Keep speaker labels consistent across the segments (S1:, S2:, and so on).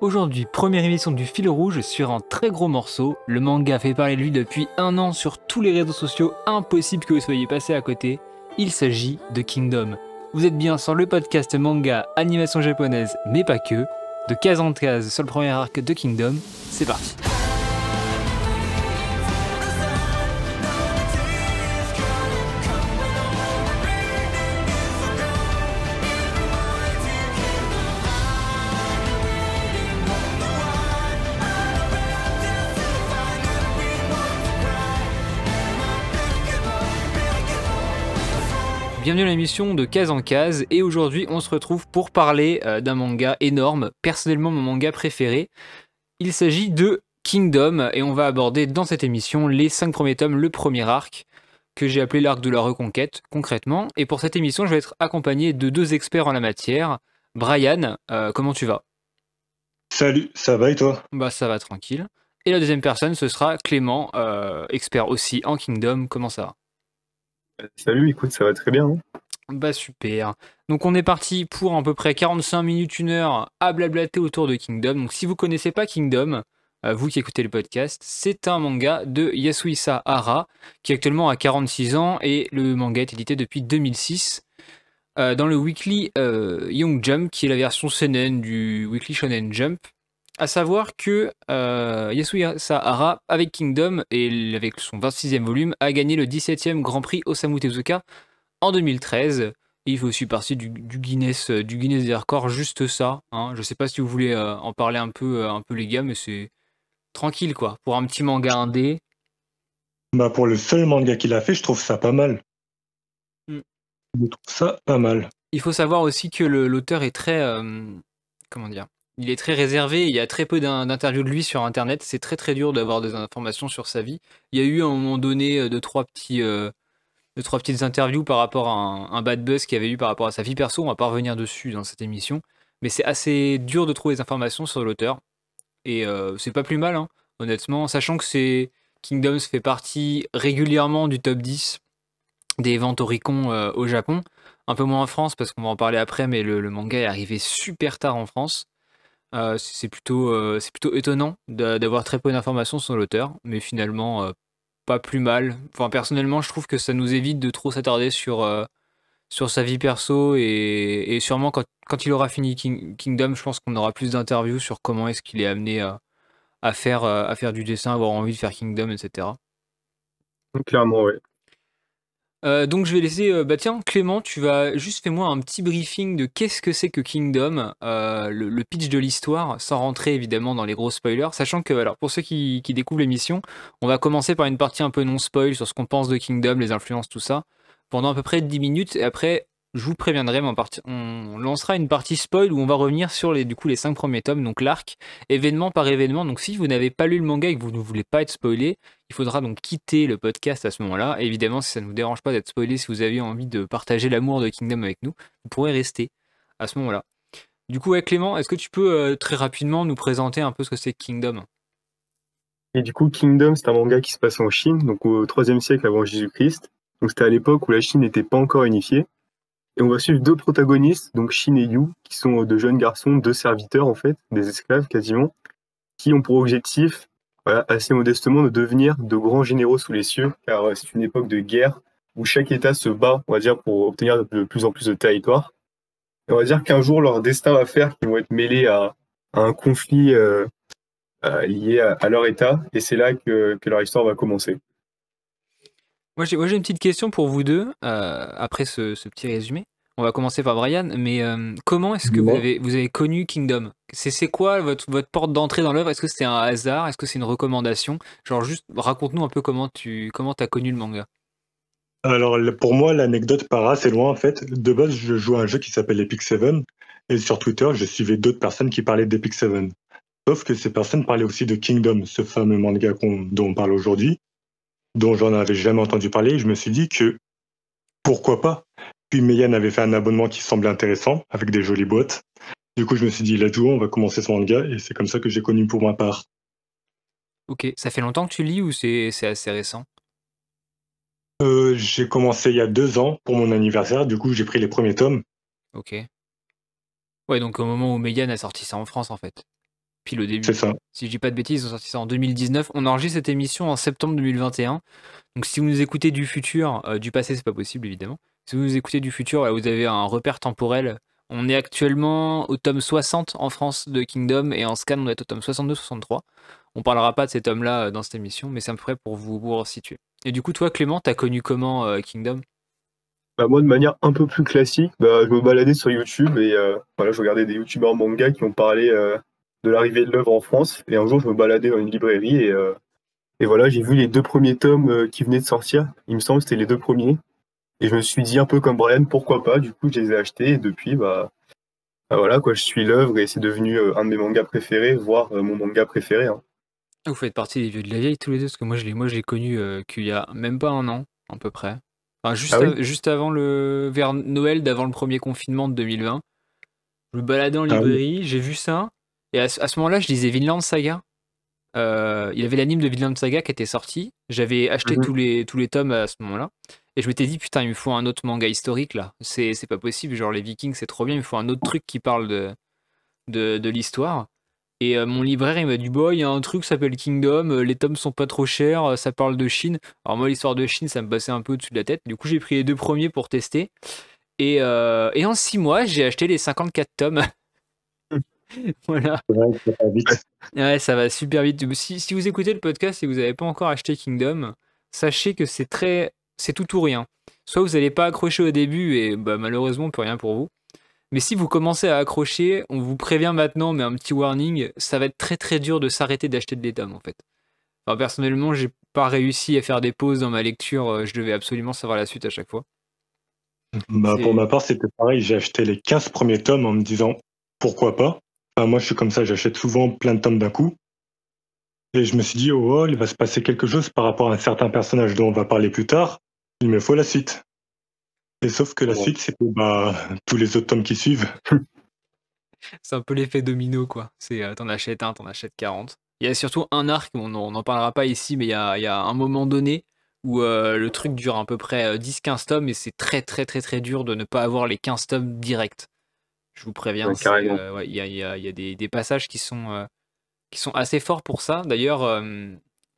S1: Aujourd'hui, première émission du fil rouge sur un très gros morceau. Le manga fait parler de lui depuis un an sur tous les réseaux sociaux, impossible que vous soyez passé à côté. Il s'agit de Kingdom. Vous êtes bien sur le podcast manga animation japonaise, mais pas que. De case en case sur le premier arc de Kingdom, c'est parti. Bienvenue à l'émission de Case en Case et aujourd'hui on se retrouve pour parler euh, d'un manga énorme, personnellement mon manga préféré. Il s'agit de Kingdom et on va aborder dans cette émission les 5 premiers tomes, le premier arc que j'ai appelé l'arc de la reconquête concrètement. Et pour cette émission je vais être accompagné de deux experts en la matière. Brian, euh, comment tu vas?
S2: Salut, ça va et toi?
S1: Bah ça va tranquille. Et la deuxième personne ce sera Clément, euh, expert aussi en Kingdom, comment ça va?
S3: Salut, écoute, ça va très bien. Hein.
S1: bah super. Donc on est parti pour à peu près 45 minutes, une heure à blablater autour de Kingdom. Donc si vous connaissez pas Kingdom, euh, vous qui écoutez le podcast, c'est un manga de Yasuhisa Hara qui actuellement a 46 ans et le manga est édité depuis 2006 euh, dans le Weekly euh, Young Jump qui est la version seinen du Weekly Shonen Jump. À savoir que euh, Yasuhisa Hara, avec Kingdom et avec son 26e volume, a gagné le 17e Grand Prix Osamu Tezuka en 2013. Et il fait aussi partie du, Guinness, du Guinness des records, juste ça. Hein. Je sais pas si vous voulez euh, en parler un peu, euh, un peu les gars, mais c'est tranquille quoi. Pour un petit manga indé.
S2: Bah pour le seul manga qu'il a fait, je trouve ça pas mal.
S1: Mm.
S2: Je trouve ça pas mal.
S1: Il faut savoir aussi que l'auteur est très. comment dire il est très réservé, il y a très peu d'interviews de lui sur internet, c'est très très dur d'avoir des informations sur sa vie. Il y a eu à un moment donné euh, deux trois euh, trois petites interviews par rapport à un, bad buzz qu'il avait eu par rapport à sa vie perso, on va pas revenir dessus dans cette émission, mais c'est assez dur de trouver des informations sur l'auteur. Et euh, c'est pas plus mal hein, honnêtement, sachant que c'est Kingdoms fait partie régulièrement du top 10 des ventes Oricon au Japon, un peu moins en France parce qu'on va en parler après, mais le manga est arrivé super tard en France. Euh, c'est plutôt, euh, plutôt étonnant d'avoir très peu d'informations sur l'auteur, mais finalement euh, pas plus mal. Enfin, personnellement, je trouve que ça nous évite de trop s'attarder sur, sur sa vie perso et, sûrement quand, quand il aura fini Kingdom, je pense qu'on aura plus d'interviews sur comment est-ce qu'il est amené à, faire, à faire du dessin, avoir envie de faire Kingdom, etc.
S3: Clairement, oui.
S1: Euh, donc je vais laisser, euh, bah tiens Clément, tu vas juste fais-moi un petit briefing de qu'est-ce que c'est que Kingdom, euh, le, pitch de l'histoire, sans rentrer évidemment dans les gros spoilers, sachant que alors pour ceux qui, qui découvrent l'émission, on va commencer par une partie un peu non spoil sur ce qu'on pense de Kingdom, les influences, tout ça, pendant à peu près 10 minutes, et après je vous préviendrai, mais on lancera une partie spoil où on va revenir sur les, du coup, les 5 premiers tomes, donc l'arc, événement par événement. Donc si vous n'avez pas lu le manga et que vous ne voulez pas être spoilé, il faudra donc quitter le podcast à ce moment-là. évidemment, si ça ne vous dérange pas d'être spoilé, si vous avez envie de partager l'amour de Kingdom avec nous, vous pourrez rester à ce moment-là. Du coup, Clément, est-ce que tu peux euh, très rapidement nous présenter un peu ce que c'est Kingdom?
S3: Et du coup, Kingdom, c'est un manga qui se passe en Chine, donc au 3 siècle avant Jésus-Christ. Donc c'était à l'époque où la Chine n'était pas encore unifiée. Et on va suivre deux protagonistes, donc Shin et Yu, qui sont de jeunes garçons, deux serviteurs en fait, des esclaves quasiment, qui ont pour objectif, assez modestement, de devenir de grands généraux sous les cieux, car euh, c'est une époque de guerre où chaque État se bat, on va dire, pour obtenir de plus en plus de territoire. Et on va dire qu'un jour, leur destin va faire qu'ils vont être mêlés à, un conflit euh, euh, lié à, leur État, et c'est là que, leur histoire va commencer.
S1: Moi, j'ai une petite question pour vous deux, après ce, petit résumé. On va commencer par Brian, mais euh, comment est-ce que vous avez, vous avez connu Kingdom? C'est quoi votre, votre porte d'entrée dans l'œuvre? Est-ce que c'était un hasard? Est-ce que c'est une recommandation? Genre juste raconte-nous un peu comment tu comment as connu le manga.
S2: Alors pour moi l'anecdote part assez loin en fait. De base je jouais à un jeu qui s'appelle Epic Seven et sur Twitter je suivais d'autres personnes qui parlaient d'Epic Seven. Sauf que ces personnes parlaient aussi de Kingdom, ce fameux manga dont on parle aujourd'hui, dont j'en avais jamais entendu parler. Et je me suis dit que pourquoi pas? Puis Meian avait fait un abonnement qui semblait intéressant, avec des jolies boîtes. Du coup, je me suis dit, let's go, on va commencer ce manga, et c'est comme ça que j'ai connu pour ma part.
S1: Ok, ça fait longtemps que tu lis ou c'est assez récent?
S2: Euh, J'ai commencé il y a deux ans pour mon anniversaire, du coup j'ai pris les premiers tomes.
S1: Ok. Ouais, donc au moment où Meian a sorti ça en France en fait. pile au début.
S2: C'est ça.
S1: Si je dis pas de bêtises, ils ont sorti ça en 2019. On enregistre cette émission en septembre 2021. Donc si vous nous écoutez du futur, euh, du passé, c'est pas possible évidemment. Si vous écoutez du futur vous avez un repère temporel, on est actuellement au tome 60 en France de Kingdom et en scan on est au tome 62-63. On parlera pas de ces tomes-là euh, dans cette émission, mais à peu près pour vous, vous resituer. Et du coup, toi, Clément, t'as connu comment euh, Kingdom?
S3: Bah, moi, de manière un peu plus classique, bah, je me baladais sur YouTube et euh, voilà, je regardais des youtubeurs manga qui ont parlé de l'arrivée de l'œuvre en France. Et un jour, je me baladais dans une librairie et, et voilà, j'ai vu les deux premiers tomes qui venaient de sortir. Il me semble que c'était les deux premiers. Et je me suis dit un peu comme Brian, pourquoi pas. Du coup, je les ai achetés et depuis, bah, bah voilà, quoi, je suis l'œuvre et c'est devenu euh, un de mes mangas préférés, voire euh, mon manga préféré. hein.
S1: Vous faites partie des vieux de la vieille tous les deux, parce que moi je l'ai, moi je l'ai connu euh, qu'il y a même pas un an, à peu près. Enfin, juste,
S3: Ah oui
S1: juste avant le, vers Noël, d'avant le premier confinement de 2020. Je me baladais en
S2: Ah oui.
S1: librairie, j'ai vu ça, et à, ce- à ce moment-là, je lisais Vinland Saga. Euh, il y avait l'anime de Vinland Saga qui était sorti. J'avais acheté
S3: Mhm.
S1: tous les, tous les tomes à ce moment-là. Et je m'étais dit, putain, il me faut un autre manga historique là. C'est, pas possible. Genre, les Vikings, c'est trop bien. Il me faut un autre truc qui parle de, de, de l'histoire. Et euh, mon libraire, il m'a dit, bon, il y a un truc qui s'appelle Kingdom. euh, les tomes sont pas trop chers. ça parle de Chine. Alors, moi, l'histoire de Chine, ça me passait un peu au-dessus de la tête. Du coup, j'ai pris les deux premiers pour tester. Et, et en six mois, j'ai acheté les 54 tomes. voilà.
S2: Ça va vite.
S1: Ouais, ça va super vite. Si, si vous écoutez le podcast et que vous n'avez pas encore acheté Kingdom, sachez que c'est très, c'est tout ou rien. Soit vous n'allez pas accrocher au début et bah, malheureusement, on peut rien pour vous. Mais si vous commencez à accrocher, on vous prévient maintenant, mais un petit warning, ça va être très très dur de s'arrêter d'acheter des tomes en fait. Enfin, personnellement, j'ai pas réussi à faire des pauses dans ma lecture. euh, Je devais absolument savoir la suite à chaque fois.
S2: Bah, pour ma part, c'était pareil. J'ai acheté les 15 premiers tomes en me disant pourquoi pas. Enfin, moi, je suis comme ça, j'achète souvent plein de tomes d'un coup. Et je me suis dit, oh, il va se passer quelque chose par rapport à un certain personnage dont on va parler plus tard. Il me faut la suite. Et sauf que la
S3: Ouais.
S2: suite, c'est pour bah, tous les autres tomes qui suivent.
S1: C'est un peu l'effet domino, quoi. C'est euh, t'en achètes un, t'en achètes 40. Il y a surtout un arc, on n'en parlera pas ici, mais il y a, il y a un moment donné où euh, le truc dure à peu près euh, 10-15 tomes et c'est très très très très dur de ne pas avoir les 15 tomes directs. Je vous préviens,
S3: Ouais,
S1: euh, ouais, il y a, il y a- il y a des, des passages qui sont, euh, qui sont assez forts pour ça. D'ailleurs, euh,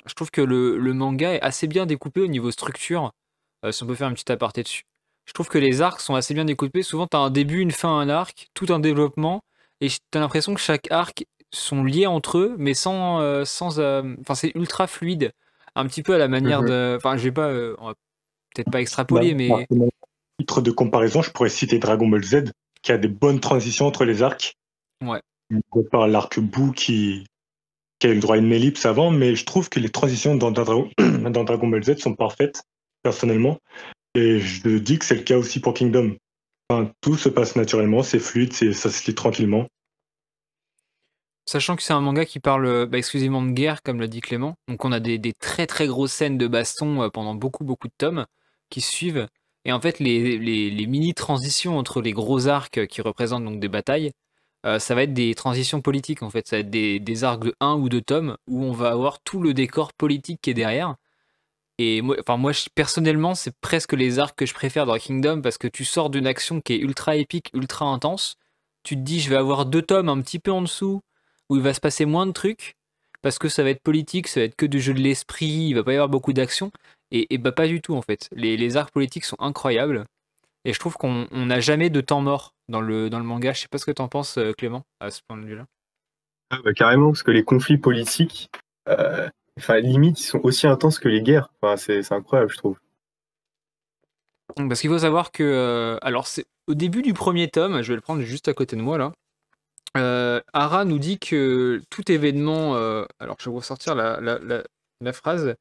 S1: je trouve que le, le manga est assez bien découpé au niveau structure, si on peut faire une petite aparté dessus. Je trouve que les arcs sont assez bien découpés. Souvent, tu as un début, une fin, un arc, tout un développement, et tu as l'impression que chaque arc sont liés entre eux, mais sans. sans Enfin, c'est ultra fluide. Un petit peu à la manière
S3: Mhm.
S1: de. Enfin, je vais pas. peut-être pas extrapoler,
S2: Bah,
S1: mais.
S2: exemple, titre de comparaison, je pourrais citer Dragon Ball Z, qui a des bonnes transitions entre les arcs.
S1: Ouais.
S2: De par l'arc Boo qui, qui a eu le droit à une ellipse avant, mais je trouve que les transitions dans, dans Dragon Ball Z sont parfaites, personnellement. Et je dis que c'est le cas aussi pour Kingdom. Enfin, tout se passe naturellement, c'est fluide, ça se lit tranquillement.
S1: Sachant que c'est un manga qui parle bah, exclusivement de guerre, comme l'a dit Clément. Donc on a des, des très très grosses scènes de baston euh, pendant beaucoup beaucoup de tomes qui suivent. Et en fait, les, mini-transitions entre les gros arcs qui représentent donc des batailles, euh, ça va être des transitions politiques en fait. Ça va être des, arcs de 1 ou 2 tomes où on va avoir tout le décor politique qui est derrière. Et moi, enfin, moi personnellement, c'est presque les arcs que je préfère dans Kingdom parce que tu sors d'une action qui est ultra épique, ultra intense. Tu te dis, je vais avoir deux tomes un petit peu en dessous où il va se passer moins de trucs parce que ça va être politique, ça va être que du jeu de l'esprit, il va pas y avoir beaucoup d'action. Et, et bah pas du tout en fait. Les, les arcs politiques sont incroyables. Et je trouve qu'on on n'a jamais de temps mort dans le, dans le manga. Je sais pas ce que t'en penses, euh, Clément, à ce point de vue-là.
S3: Ah bah, carrément, parce que les conflits politiques, euh, enfin, limite, ils sont aussi intenses que les guerres. Enfin, c'est incroyable, je trouve.
S1: Parce qu'il faut savoir que, euh, alors c'est au début du premier tome, je vais le prendre juste à côté de moi là. euh, Ara nous dit que tout événement, euh, alors je vais ressortir la, la- la- la phrase.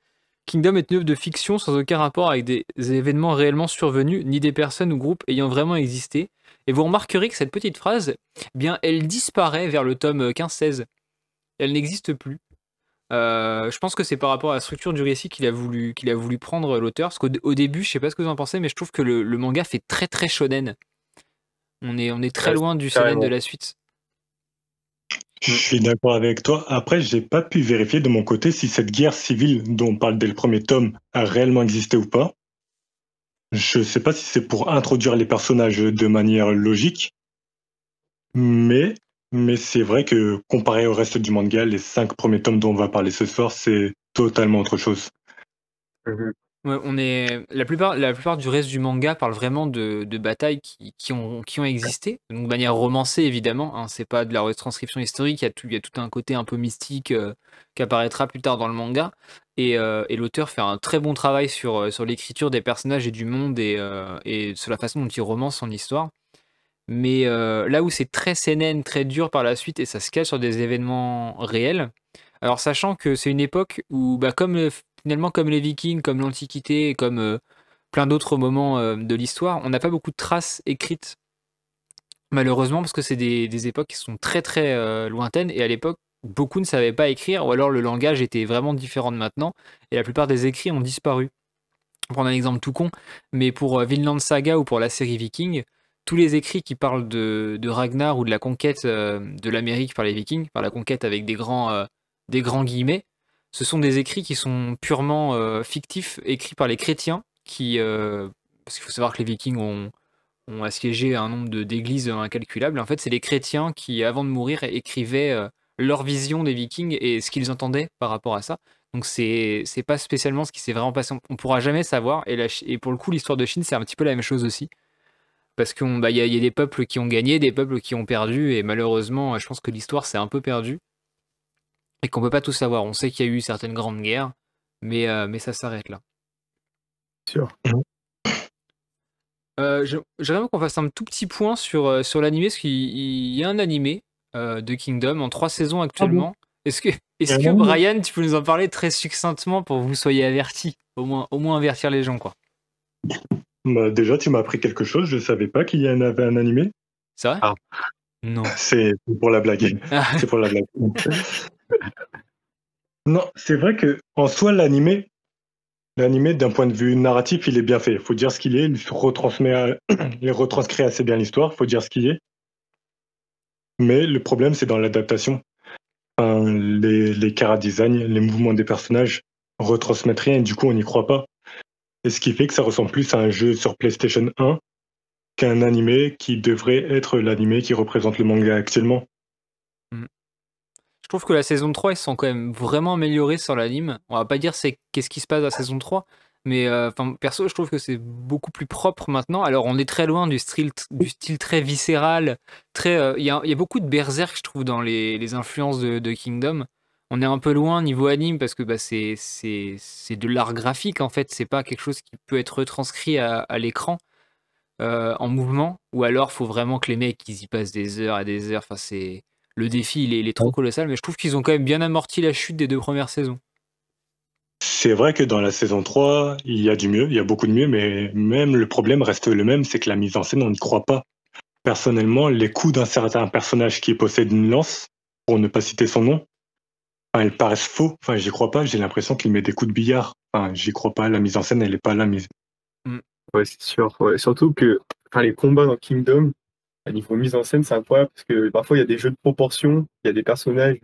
S1: Kingdom est une œuvre de fiction sans aucun rapport avec des événements réellement survenus, ni des personnes ou groupes ayant vraiment existé. Et vous remarquerez que cette petite phrase, eh bien, elle disparaît vers le tome 15-16. Elle n'existe plus. Euh, je pense que c'est par rapport à la structure du récit qu'il a voulu, qu'il a voulu prendre l'auteur. Parce qu'au au début, je sais pas ce que vous en pensez, mais je trouve que le, le manga fait très très shonen. On est, on est très
S3: Ouais,
S1: loin du shonen de la suite.
S2: Je suis d'accord avec toi. Après, j'ai pas pu vérifier de mon côté si cette guerre civile dont on parle dès le premier tome a réellement existé ou pas. Je sais pas si c'est pour introduire les personnages de manière logique, mais Mais c'est vrai que comparé au reste du manga, les cinq premiers tomes dont on va parler ce soir, c'est totalement autre chose.
S3: Mhm.
S1: On est la plupart, la plupart du reste du manga parle vraiment de, de batailles qui, qui ont, qui ont existé, de manière romancée évidemment. Hein, c'est pas de la retranscription historique. Il y a tout, il y a tout un côté un peu mystique euh, qui apparaîtra plus tard dans le manga. Et, euh, et l'auteur fait un très bon travail sur, euh, sur l'écriture des personnages et du monde et, et sur la façon dont il romance son histoire. Mais là où c'est très CNN, très dur par la suite et ça se cache sur des événements réels. Alors sachant que c'est une époque où, bah, comme finalement comme les Vikings, comme l'Antiquité, comme euh, plein d'autres moments euh, de l'histoire, on n'a pas beaucoup de traces écrites, malheureusement, parce que c'est des, époques qui sont très très euh, lointaines, et à l'époque, beaucoup ne savaient pas écrire, ou alors le langage était vraiment différent de maintenant, et la plupart des écrits ont disparu. Pour prendre un exemple tout con, mais pour Vinland Saga ou pour la série Viking, tous les écrits qui parlent de, de Ragnar ou de la conquête de l'Amérique par les Vikings, par la conquête avec des grands, des grands guillemets, ce sont des écrits qui sont purement euh, fictifs, écrits par les chrétiens, qui, euh, parce qu'il faut savoir que les Vikings ont, assiégé un nombre d'églises incalculable. En fait, c'est les chrétiens qui, avant de mourir, écrivaient euh, leur vision des Vikings et ce qu'ils entendaient par rapport à ça. Donc c'est pas spécialement ce qui s'est vraiment passé. On, pourra jamais savoir. Et, pour le coup, l'histoire de Chine, c'est un petit peu la même chose aussi. Parce qu'il bah, y a des peuples qui ont gagné, des peuples qui ont perdu. Et malheureusement, je pense que l'histoire s'est un peu perdue. Et qu'on peut pas tout savoir. On sait qu'il y a eu certaines grandes guerres. Mais, euh, mais ça s'arrête là.
S3: Sûr.
S1: Euh, J'aimerais qu'on fasse un tout petit point sur, euh, sur l'animé, parce qu'il il y a un animé euh, de Kingdom en trois saisons actuellement. Est-ce que, est-ce
S2: un
S1: que Brian, tu peux nous en parler très succinctement pour que vous soyez avertis au moins, au moins avertir les gens, quoi?
S2: Bah, déjà, tu m'as appris quelque chose. Je savais pas qu'il y en avait un animé.
S1: C'est vrai
S3: Ah.
S1: Non.
S2: C'est pour la blague.
S1: Ah,
S2: C'est pour la blague. Non, c'est vrai que en soi, l'animé, l'animé d'un point de vue narratif, il est bien fait. Il faut dire ce qu'il est. Il retranscrit assez bien l'histoire. Il faut dire ce qu'il est. Mais le problème, c'est dans l'adaptation. Les, les design, les mouvements des personnages retransmettent rien et du coup, on n'y croit pas. Et ce qui fait que ça ressemble plus à un jeu sur PlayStation 1 qu'un animé qui devrait être l'animé qui représente le manga actuellement.
S1: Trouve que la saison 3, ils sont quand même vraiment améliorés sur l'anime. On va pas dire c'est qu'est-ce qui se passe dans la saison 3, mais euh, enfin perso, je trouve que c'est beaucoup plus propre maintenant. Alors, on est très loin du style, du style très viscéral. très. euh, Il y, a, beaucoup de berserk, je trouve, dans les, influences de, Kingdom. On est un peu loin niveau anime parce que bah, c'est de l'art graphique en fait. C'est pas quelque chose qui peut être retranscrit à, à l'écran euh, en mouvement. Ou alors, faut vraiment que les mecs ils y passent des heures et des heures. Enfin, c'est le défi, il est, il est trop colossal. Mais je trouve qu'ils ont quand même bien amorti la chute des deux premières saisons.
S2: C'est vrai que dans la saison 3, il y a du mieux, il y a beaucoup de mieux, mais même le problème reste le même, c'est que la mise en scène, on n'y croit pas. Personnellement, les coups d'un certain personnage qui possède une lance, pour ne pas citer son nom, enfin, elles paraissent faux. Enfin, j'y crois pas, j'ai l'impression qu'il met des coups de billard. Enfin, j'y crois pas, la mise en scène, elle est pas là mise.
S3: Ouais, c'est sûr. Ouais. Surtout que enfin, les combats dans Kingdom, niveau mise en scène, c'est incroyable parce que parfois il y a des jeux de proportions, il y a des personnages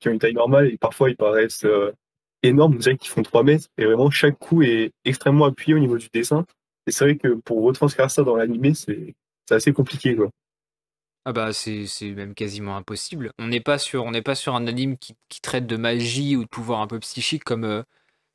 S3: qui ont une taille normale et parfois ils paraissent euh, énormes, dirait qu'ils font 3 mètres et vraiment chaque coup est extrêmement appuyé au niveau du dessin. Et c'est vrai que pour retranscrire ça dans l'animé, c'est assez compliqué. Quoi.
S1: Ah bah c'est c'est même quasiment impossible. On n'est pas sur on n'est pas sur un anime qui, qui traite de magie ou de pouvoir un peu psychique comme euh,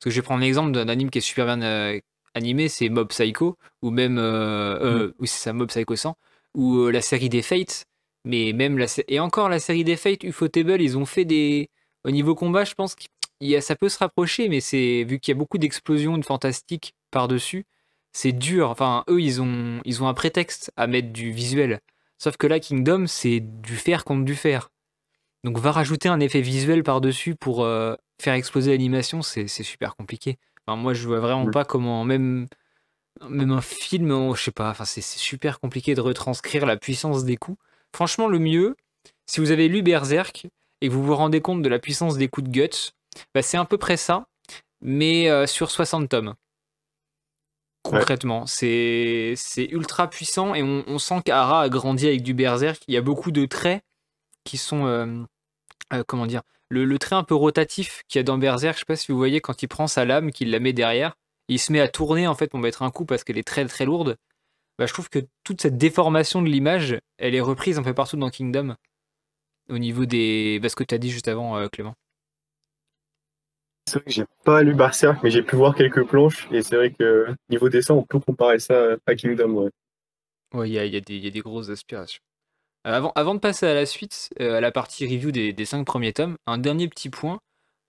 S1: parce que je vais prendre l'exemple d'un anime qui est super bien euh, animé, c'est Mob Psycho ou même euh, euh, oui c'est ça Mob Psycho 100 ou euh, la série des Fates. Mais même la et encore la série des Fates, Ufotable, ils ont fait des au niveau combat, je pense qu'il y a- ça peut se rapprocher, mais c'est vu qu'il y a beaucoup d'explosions de fantastique par dessus, c'est dur. Enfin eux ils ont ils ont un prétexte à mettre du visuel. Sauf que là, Kingdom, c'est du fer contre du fer. Donc va rajouter un effet visuel par-dessus pour euh, faire exploser l'animation, c'est c'est super compliqué. Enfin, moi, je vois vraiment pas comment même, même un film, on- je sais pas, enfin, c'est c'est super compliqué de retranscrire la puissance des coups. Franchement, le mieux, si vous avez lu Berserk et que vous vous rendez compte de la puissance des coups de guts, bah, c'est à peu près ça, mais euh, sur 60 tomes. Concrètement, c'est c'est ultra puissant et on, on sent qu'Ara a grandi avec du Berserk. Il y a beaucoup de traits qui sont, euh, euh, comment dire, le, le trait un peu rotatif qu'il y a dans Berserk. Je sais pas si vous voyez quand il prend sa lame, qu'il la met derrière, il se met à tourner en fait pour mettre un coup parce qu'elle est très très lourde. Bah, je trouve que toute cette déformation de l'image, elle est reprise un peu partout dans Kingdom. au niveau des. Bah, ce que tu as dit juste avant, Clément.
S3: C'est vrai que j'ai pas lu Berserk, mais j'ai pu voir quelques planches, et c'est vrai que niveau dessin, on peut comparer ça à Kingdom, ouais.
S1: Ouais, il y a, y a des grosses aspirations. Euh, avant, avant de passer à la suite, euh, à la partie review des, des cinq premiers tomes, un dernier petit point.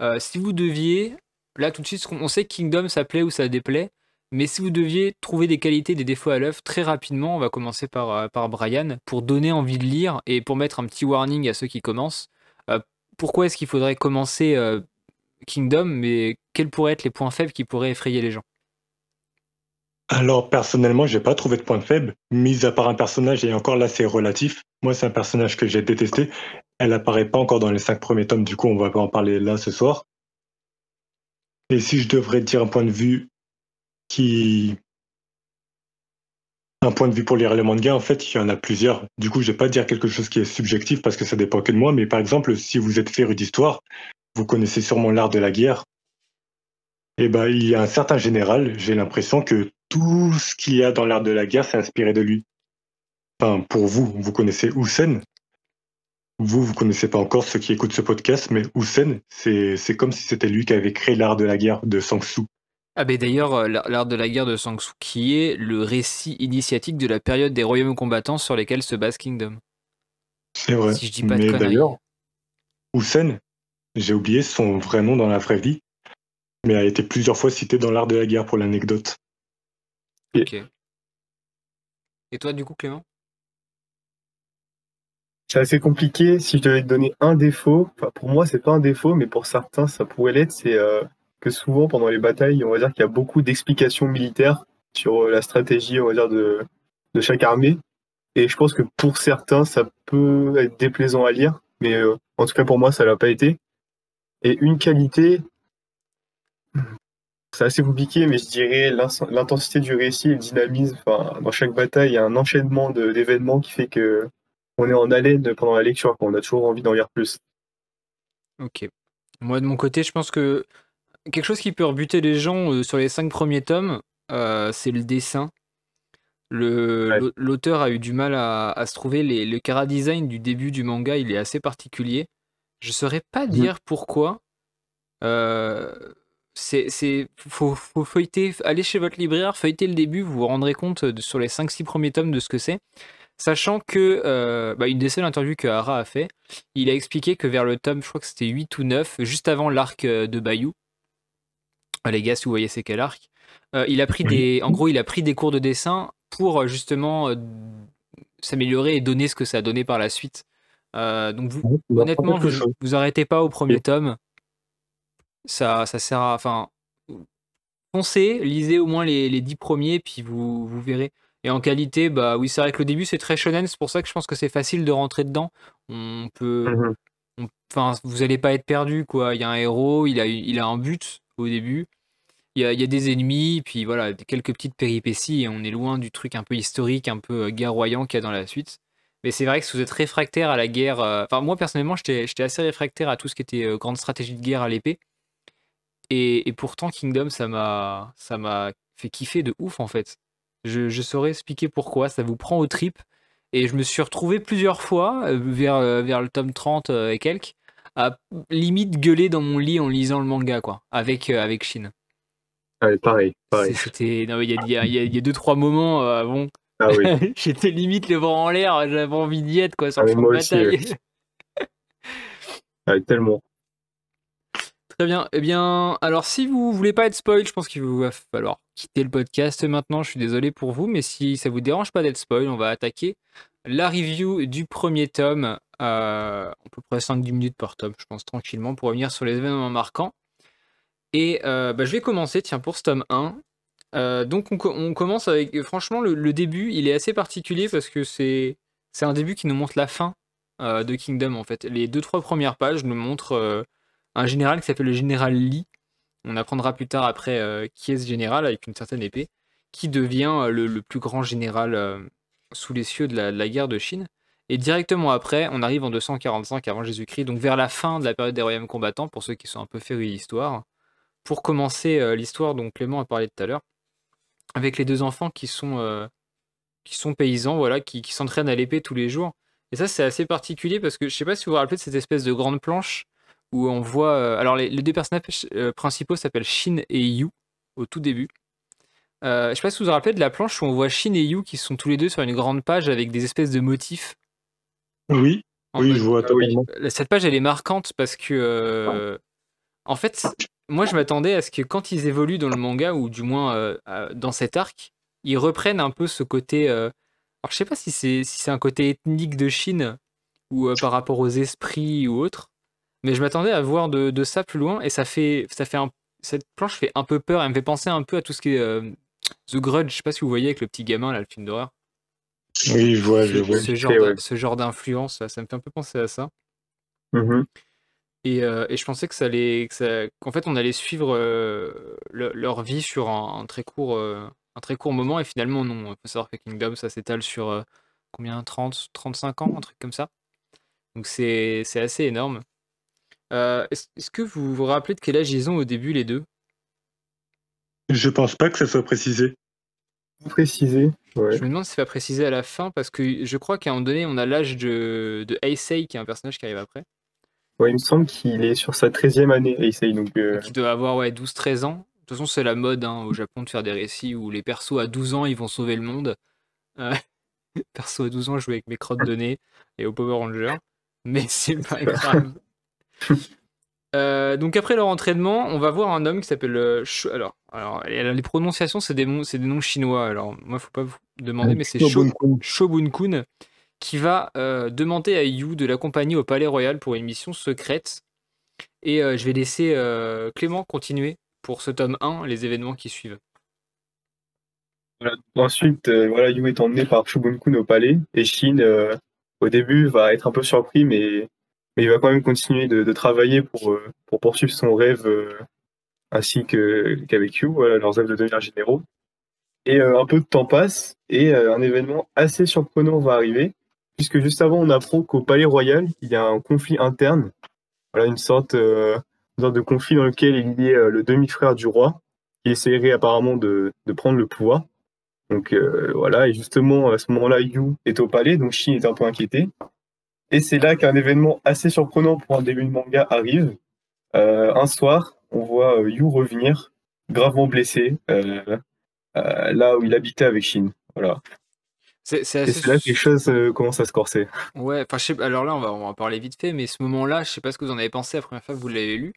S1: Euh, si vous deviez, là tout de suite, on sait que Kingdom ça plaît ou ça déplaît, mais si vous deviez trouver des qualités, des défauts à l'œuvre, très rapidement, on va commencer par, par Brian, pour donner envie de lire et pour mettre un petit warning à ceux qui commencent. pourquoi est-ce qu'il faudrait commencer Kingdom, mais quels pourraient être les points faibles qui pourraient effrayer les gens?
S2: Alors personnellement, j'ai pas trouvé de point faible, mis à part un personnage et encore là c'est relatif. Moi, c'est un personnage que j'ai détesté. Elle apparaît pas encore dans les cinq premiers tomes, du coup, on va pas en parler là ce soir. Et si je devrais dire un point de vue qui un point de vue pour lire les mangas, en fait, il y en a plusieurs. Du coup, je vais pas dire quelque chose qui est subjectif parce que ça dépend que de moi, mais par exemple, si vous êtes féru d'histoire, vous connaissez sûrement l'art de la guerre. Et eh ben, il y a un certain général, j'ai l'impression que tout ce qu'il y a dans l'art de la guerre s'est inspiré de lui. Enfin, pour vous, vous connaissez Hussein. Vous, vous connaissez pas encore ceux qui écoutent ce podcast, mais Hussein, c'est comme si c'était lui qui avait créé l'art de la guerre de Sang-Soo.
S1: Ah ben d'ailleurs, euh, l'art de la guerre de Sang-Soo, qui est le récit initiatique de la période des royaumes combattants sur lesquels se base Kingdom.
S2: C'est vrai. Si je dis pas mais d'ailleurs, Hussein, j'ai oublié son vrai nom dans la vraie vie, mais a été plusieurs fois cité dans l'art de la guerre pour l'anecdote.
S1: Ok. Et toi, du coup, Clément?
S3: C'est assez compliqué. Si je devais te donner un défaut, pour moi, c'est pas un défaut, mais pour certains, ça pourrait l'être. C'est euh, que souvent, pendant les batailles, on va dire qu'il y a beaucoup d'explications militaires sur euh, la stratégie, on va dire, de, de chaque armée. Et je pense que pour certains, ça peut être déplaisant à lire, mais euh, en tout cas pour moi, ça l'a pas été. Et une qualité, c'est assez compliqué, mais je dirais l'intensité du récit et le dynamisme. Enfin, dans chaque bataille, il y a un enchaînement d'événements qui fait que on est en haleine pendant la lecture, on a toujours envie d'en lire plus.
S1: Ok. Moi, de mon côté, je pense que quelque chose qui peut rebuter les gens euh, sur les cinq premiers tomes, euh, c'est le dessin. L'auteur a eu du mal à, se trouver. le cara design du début du manga, il est assez particulier. Je saurais pas mmh. dire pourquoi. Euh, c'est, faut, faut feuilleter, aller chez votre libraire, feuilleter le début, vous vous rendrez compte sur les 5-6 premiers tomes de ce que c'est. Sachant que, euh, bah, une des seules interviews que Hara a fait, il a expliqué que vers le tome, je crois que c'était 8 ou 9, juste avant l'arc euh, de Bayou, ah, les gars, si vous voyez c'est quel arc, euh, il a pris des, en gros, il a pris des cours de dessin pour justement s'améliorer et donner ce que ça a donné par la suite. donc vous, honnêtement, vous, vous arrêtez pas au premier tome. Ça, ça sert à. Enfin, foncez, lisez au moins les, les 10 premiers, puis vous, vous verrez. Et en qualité, bah oui, c'est vrai que le début c'est très shonen, c'est pour ça que je pense que c'est facile de rentrer dedans. On peut. Mmh enfin, vous allez pas être perdu, quoi. Il y a un héros, il a, il a un but au début. Il y, a, il y a des ennemis, puis voilà, quelques petites péripéties, et on est loin du truc un peu historique, un peu euh, guerroyant qu'il y a dans la suite. Mais c'est vrai que si vous êtes réfractaire à la guerre, euh, enfin moi personnellement j'étais assez réfractaire à tout ce qui était euh, grande stratégie de guerre à l'épée. Et, pourtant, Kingdom, ça m'a, ça m'a fait kiffer de ouf en fait. Je, je saurais expliquer pourquoi, ça vous prend au trip. Et je me suis retrouvé plusieurs fois, euh, vers, euh, vers le tome 30 euh, et quelques, à limite gueuler dans mon lit en lisant le manga, quoi, avec, avec Shin.
S3: Ouais, pareil, pareil.
S1: C'était, il y a, y, y a deux, trois moments, bon.
S3: Ah oui.
S1: J'étais limite le bras en l'air, j'avais envie d'y être, quoi, sur ah, le champ de bataille.
S3: ouais, tellement.
S1: Très bien. Eh bien, alors si vous voulez pas être spoil, je pense qu'il va falloir quitter le podcast maintenant. Je suis désolé pour vous, mais si ça vous dérange pas d'être spoil, on va attaquer la review du premier tome. Euh, à peu près 5-10 minutes par tome, je pense, tranquillement, pour revenir sur les événements marquants. Et euh, bah, je vais commencer, tiens, pour ce tome 1. Euh, donc on, commence avec, franchement, le, début, il est assez particulier parce que c'est un début qui nous montre la fin de Kingdom, en fait. Les deux, trois premières pages nous montrent un général qui s'appelle le général Lee. On apprendra plus tard après euh, qui est ce général avec une certaine épée, qui devient euh, le, plus grand général euh, sous les cieux de la, guerre de Chine. Et directement après, on arrive en 245 avant Jésus-Christ, donc vers la fin de la période des royaumes combattants, pour ceux qui sont un peu férus d'histoire, pour commencer l'histoire dont Clément a parlé tout à l'heure, avec les deux enfants qui sont, qui sont paysans, voilà, qui, s'entraînent à l'épée tous les jours. Et ça, c'est assez particulier parce que je sais pas si vous vous rappelez de cette espèce de grande planche où on voit. euh, alors, les, les deux personnages euh, principaux s'appellent Shin et Yu au tout début. Euh, je sais pas si vous vous rappelez de la planche où on voit Shin et Yu qui sont tous les deux sur une grande page avec des espèces de motifs.
S2: Oui,
S1: en
S2: oui,
S1: mode-
S2: je vois totalement.
S1: Euh, Cette page, elle est marquante parce que, euh, en fait, moi, je m'attendais à ce que quand ils évoluent dans le manga, ou du moins dans cet arc, ils reprennent un peu ce côté. alors, je sais pas si c'est si c'est un côté ethnique de Chine ou par rapport aux esprits ou autre, mais je m'attendais à voir de, de ça plus loin et ça fait, ça fait un, cette planche fait un peu peur. Elle me fait penser un peu à tout ce qui est euh, The Grudge. Je sais pas si vous voyez avec le petit gamin là, le film d'horreur.
S2: Oui, je vois, je vois.
S1: ce genre
S3: fait,
S1: d'in-
S3: ouais.
S1: ce genre d'influence, ça, me fait un peu penser à ça.
S3: Mhm.
S1: Et, euh, et je pensais que ça allait, qu'en fait, on allait suivre euh, le- leur vie sur un, un très court, un très court moment. Et finalement, non. Il faut savoir que Kingdom, ça s'étale sur combien? 30, 35 ans, un truc comme ça. Donc c'est c'est assez énorme. Euh, Est-ce que vous vous rappelez de quel âge ils ont au début, les deux?
S2: Je pense pas que ça soit précisé.
S3: Précisé. Ouais.
S1: Je me demande si c'est pas précisé à la fin, parce que je crois qu'à un moment donné, on a l'âge de, de Heisei, qui est un personnage qui arrive après,
S3: Ouais, il me semble qu'il est sur sa 13e année, Heisei, donc euh,
S1: qui doit avoir ouais, 12-13 ans. De toute façon, c'est la mode hein, au Japon de faire des récits où les persos à 12 ans, ils vont sauver le monde. Euh, perso à 12 ans, je jouais avec mes crottes de nez et au Power Ranger. Mais c'est pas grave. Euh, donc après leur entraînement, on va voir un homme qui s'appelle euh, alors, alors les prononciations c'est des, c'est des noms chinois. Alors moi faut pas vous demander mais c'est Sho-
S2: Shobun-kun.
S1: Shobun-kun qui va euh, demander à Yu de l'accompagner au Palais Royal pour une mission secrète. Et euh, je vais laisser euh, Clément continuer pour ce tome 1, les événements qui suivent.
S3: Voilà. Ensuite, euh, voilà, Yu est emmené par Shubun-kun au palais et Shin, euh, au début, va être un peu surpris, mais, mais il va quand même continuer de, travailler pour, euh, pour poursuivre son rêve euh, ainsi qu'avec Yu, voilà, leurs rêves de devenir généraux. Et euh, un peu de temps passe et un événement assez surprenant va arriver, puisque juste avant, on apprend qu'au palais royal, il y a un conflit interne, voilà, une sorte, de conflit dans lequel il y a le demi-frère du roi, qui essaierait apparemment de, prendre le pouvoir. Donc voilà, et justement à ce moment-là, Yu est au palais, donc Shin est un peu inquiété. Et c'est là qu'un événement assez surprenant pour un début de manga arrive. Euh, un soir, on voit euh, Yu revenir, gravement blessé, euh, euh, là où il habitait avec Shin. Voilà.
S1: C'est c'est
S3: Et
S1: assez
S3: c'est là que les choses commencent à se corser.
S1: Ouais, enfin, sais, alors là, on va, on va en parler vite fait, mais ce moment-là, je sais pas ce que vous en avez pensé la première fois que vous l'avez lu,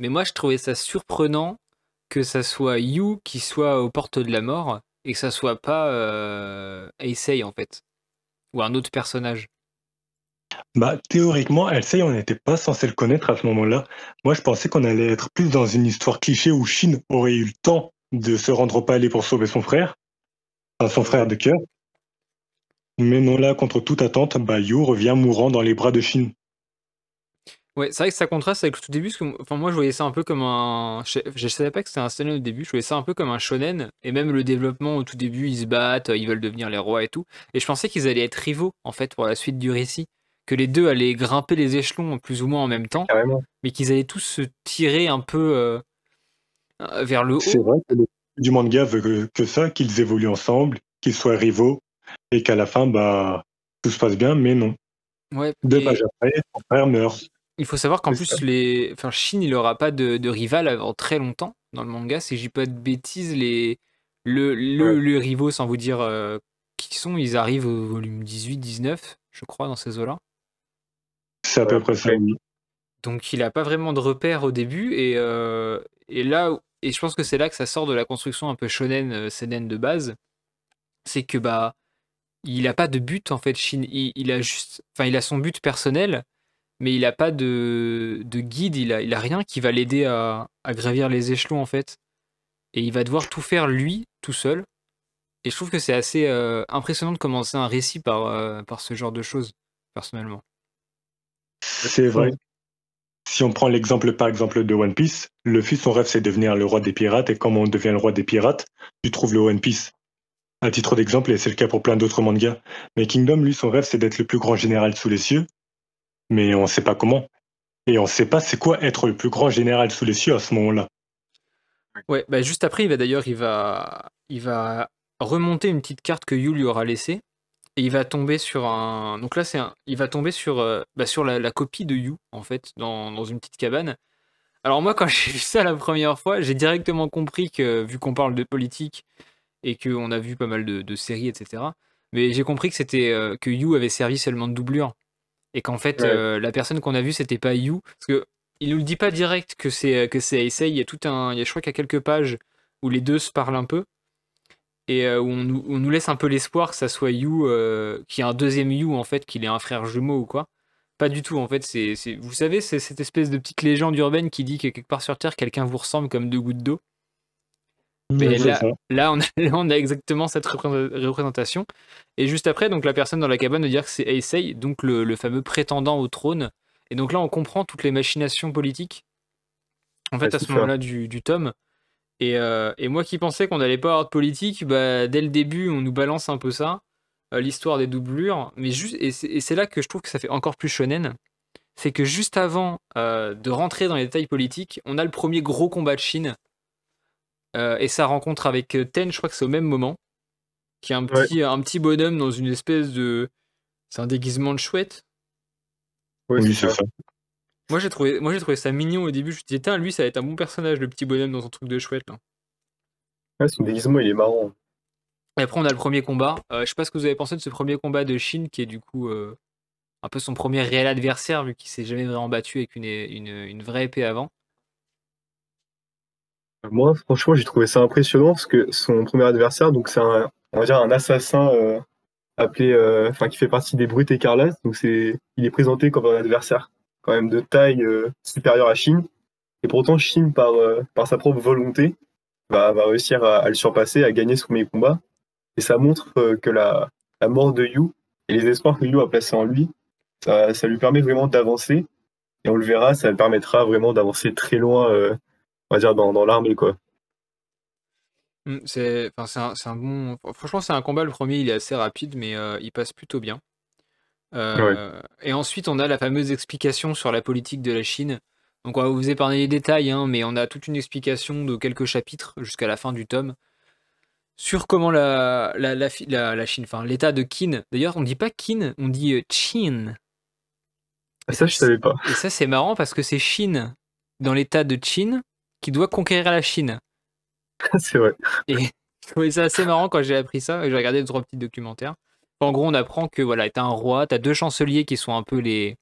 S1: mais moi, je trouvais ça surprenant que ça soit Yu qui soit aux portes de la mort et que ça soit pas Heisei, en fait, ou un autre personnage.
S2: Bah, théoriquement, Elsei, on n'était pas censé le connaître à ce moment-là. Moi, je pensais qu'on allait être plus dans une histoire cliché où Shin aurait eu le temps de se rendre au palais pour sauver son frère, enfin, son frère de cœur. Mais non, là, contre toute attente, bah, Yu revient mourant dans les bras de Shin.
S1: Ouais, c'est vrai que ça contraste avec le tout début, parce que enfin, moi, je voyais ça un peu comme un. Je, je savais pas que c'était un shonen au début, je voyais ça un peu comme un shonen, et même le développement au tout début, ils se battent, ils veulent devenir les rois et tout, et je pensais qu'ils allaient être rivaux, en fait, pour la suite du récit, que les deux allaient grimper les échelons plus ou moins en même temps.
S3: Carrément.
S1: mais qu'ils allaient tous se tirer un peu euh, euh, vers le
S2: C'est
S1: haut.
S2: vrai que le du manga veut que, que ça, qu'ils évoluent ensemble, qu'ils soient rivaux, et qu'à la fin, bah, tout se passe bien, mais non.
S1: Ouais,
S2: Deux pages après, son frère meurt.
S1: il faut savoir qu'en
S3: C'est
S1: plus,
S3: ça.
S1: les... enfin, Shin, il aura pas de, de rival avant très longtemps dans le manga. Si je dis pas de bêtises, les... le, le,
S3: Ouais.
S1: le rivaux, sans vous dire euh, qui sont, ils arrivent au volume 18-19, je crois, dans ces eaux-là.
S2: C'est à peu près ça.
S1: Donc il a pas vraiment de repère au début et, euh, et là et je pense que c'est là que ça sort de la construction un peu shonen euh, seinen de base, c'est que bah il a pas de but en fait Shin, il, il a juste enfin il a son but personnel mais il a pas de, de guide, il a, il a rien qui va l'aider à, à gravir les échelons en fait et il va devoir tout faire lui tout seul et je trouve que c'est assez euh, impressionnant de commencer un récit par, par ce genre de choses personnellement.
S2: C'est vrai. Si on prend l'exemple par exemple de One Piece, Luffy, son rêve c'est de devenir le roi des pirates, et comme on devient le roi des pirates, tu trouves le One Piece. À titre d'exemple, et c'est le cas pour plein d'autres mangas. Mais Kingdom, lui, son rêve c'est d'être le plus grand général sous les cieux, mais on sait pas comment. Et on sait pas c'est quoi être le plus grand général sous les cieux à ce moment-là.
S1: Ouais, bah juste après, il va d'ailleurs, il va, il va remonter une petite carte que Yu lui aura laissée. Et il va tomber sur un. Donc là, c'est un... il va tomber sur, euh, bah, sur la, copie de You, en fait, dans, dans une petite cabane. Alors moi, quand j'ai vu ça la première fois, j'ai directement compris que, vu qu'on parle de politique et qu'on a vu pas mal de, séries, etc., mais j'ai compris que c'était euh, que You avait servi seulement de doublure. Et qu'en fait, euh, la personne qu'on a vue, c'était pas You. Parce que il nous le dit pas direct que c'est que c'est Il y a tout un. Il y a, je crois qu'il y a quelques pages où les deux se parlent un peu et euh, où on nous, laisse un peu l'espoir que ça soit You, euh, qui est un deuxième You en fait, qu'il est un frère jumeau ou quoi. Pas du tout en fait, c'est, vous savez, c'est cette espèce de petite légende urbaine qui dit que quelque part sur Terre, quelqu'un vous ressemble comme deux gouttes d'eau. Mais là, là, on a, on a, exactement cette représentation. Et juste après, donc la personne dans la cabane va dire que c'est Aesei, donc le, fameux prétendant au trône. Et donc là, on comprend toutes les machinations politiques, en fait, à ce moment-là du, du tome. Euh, et, moi qui pensais qu'on n'allait pas avoir de politique, bah, dès le début, on nous balance un peu ça, euh, l'histoire des doublures. Mais juste, et c'est là que je trouve que ça fait encore plus shonen. C'est que juste avant euh, de rentrer dans les détails politiques, on a le premier gros combat de Chine. et sa rencontre avec Ten, je crois que c'est au même moment. Qui est un petit, un petit bonhomme dans une espèce de. C'est un déguisement de chouette.
S2: oui, c'est ça.
S1: Moi j'ai trouvé, moi j'ai trouvé ça mignon au début. Je me disais, tiens, lui ça va être un bon personnage, le petit bonhomme dans son truc de chouette là.
S3: Ouais, son déguisement il est marrant.
S1: Et après on a le premier combat. Euh, je sais pas ce que vous avez pensé de ce premier combat de Shin qui est du coup euh, un peu son premier réel adversaire vu qu'il s'est jamais vraiment battu avec une, une, vraie épée avant.
S3: Moi franchement j'ai trouvé ça impressionnant parce que son premier adversaire donc c'est un, on va dire un assassin euh, appelé, enfin qui fait partie des brutes écarlates donc c'est, il est présenté comme un adversaire quand même de taille euh, supérieure à Chine. Et pourtant, Chine, par, euh, par sa propre volonté, va, va réussir à, le surpasser, à gagner ce premier combat. Et ça montre euh, que la, la mort de Yu et les espoirs que Yu a placés en lui, ça, ça lui permet vraiment d'avancer. Et on le verra, ça le permettra vraiment d'avancer très loin, on va dire, dans, dans l'armée, quoi.
S1: Mmh, c'est un, un, bon. Franchement, c'est un combat. Le premier, il est assez rapide, mais il passe plutôt bien. Euh, et ensuite, on a la fameuse explication sur la politique de la Chine. Donc, on va vous épargner les détails, hein, mais on a toute une explication de quelques chapitres jusqu'à la fin du tome sur comment la, la, la, la Chine, enfin l'état de Qin. D'ailleurs, on dit pas Qin, on dit Qin. Euh,
S3: ah, ça, je savais pas.
S1: Et ça, c'est marrant parce que c'est Chine, dans l'état de Qin, qui doit conquérir la Chine.
S3: c'est vrai.
S1: Et je trouvais ça assez marrant quand j'ai appris ça. J'ai regardé deux, trois petits documentaires. En gros, on apprend que voilà, tu as un roi, tu as deux chanceliers qui sont un peu les,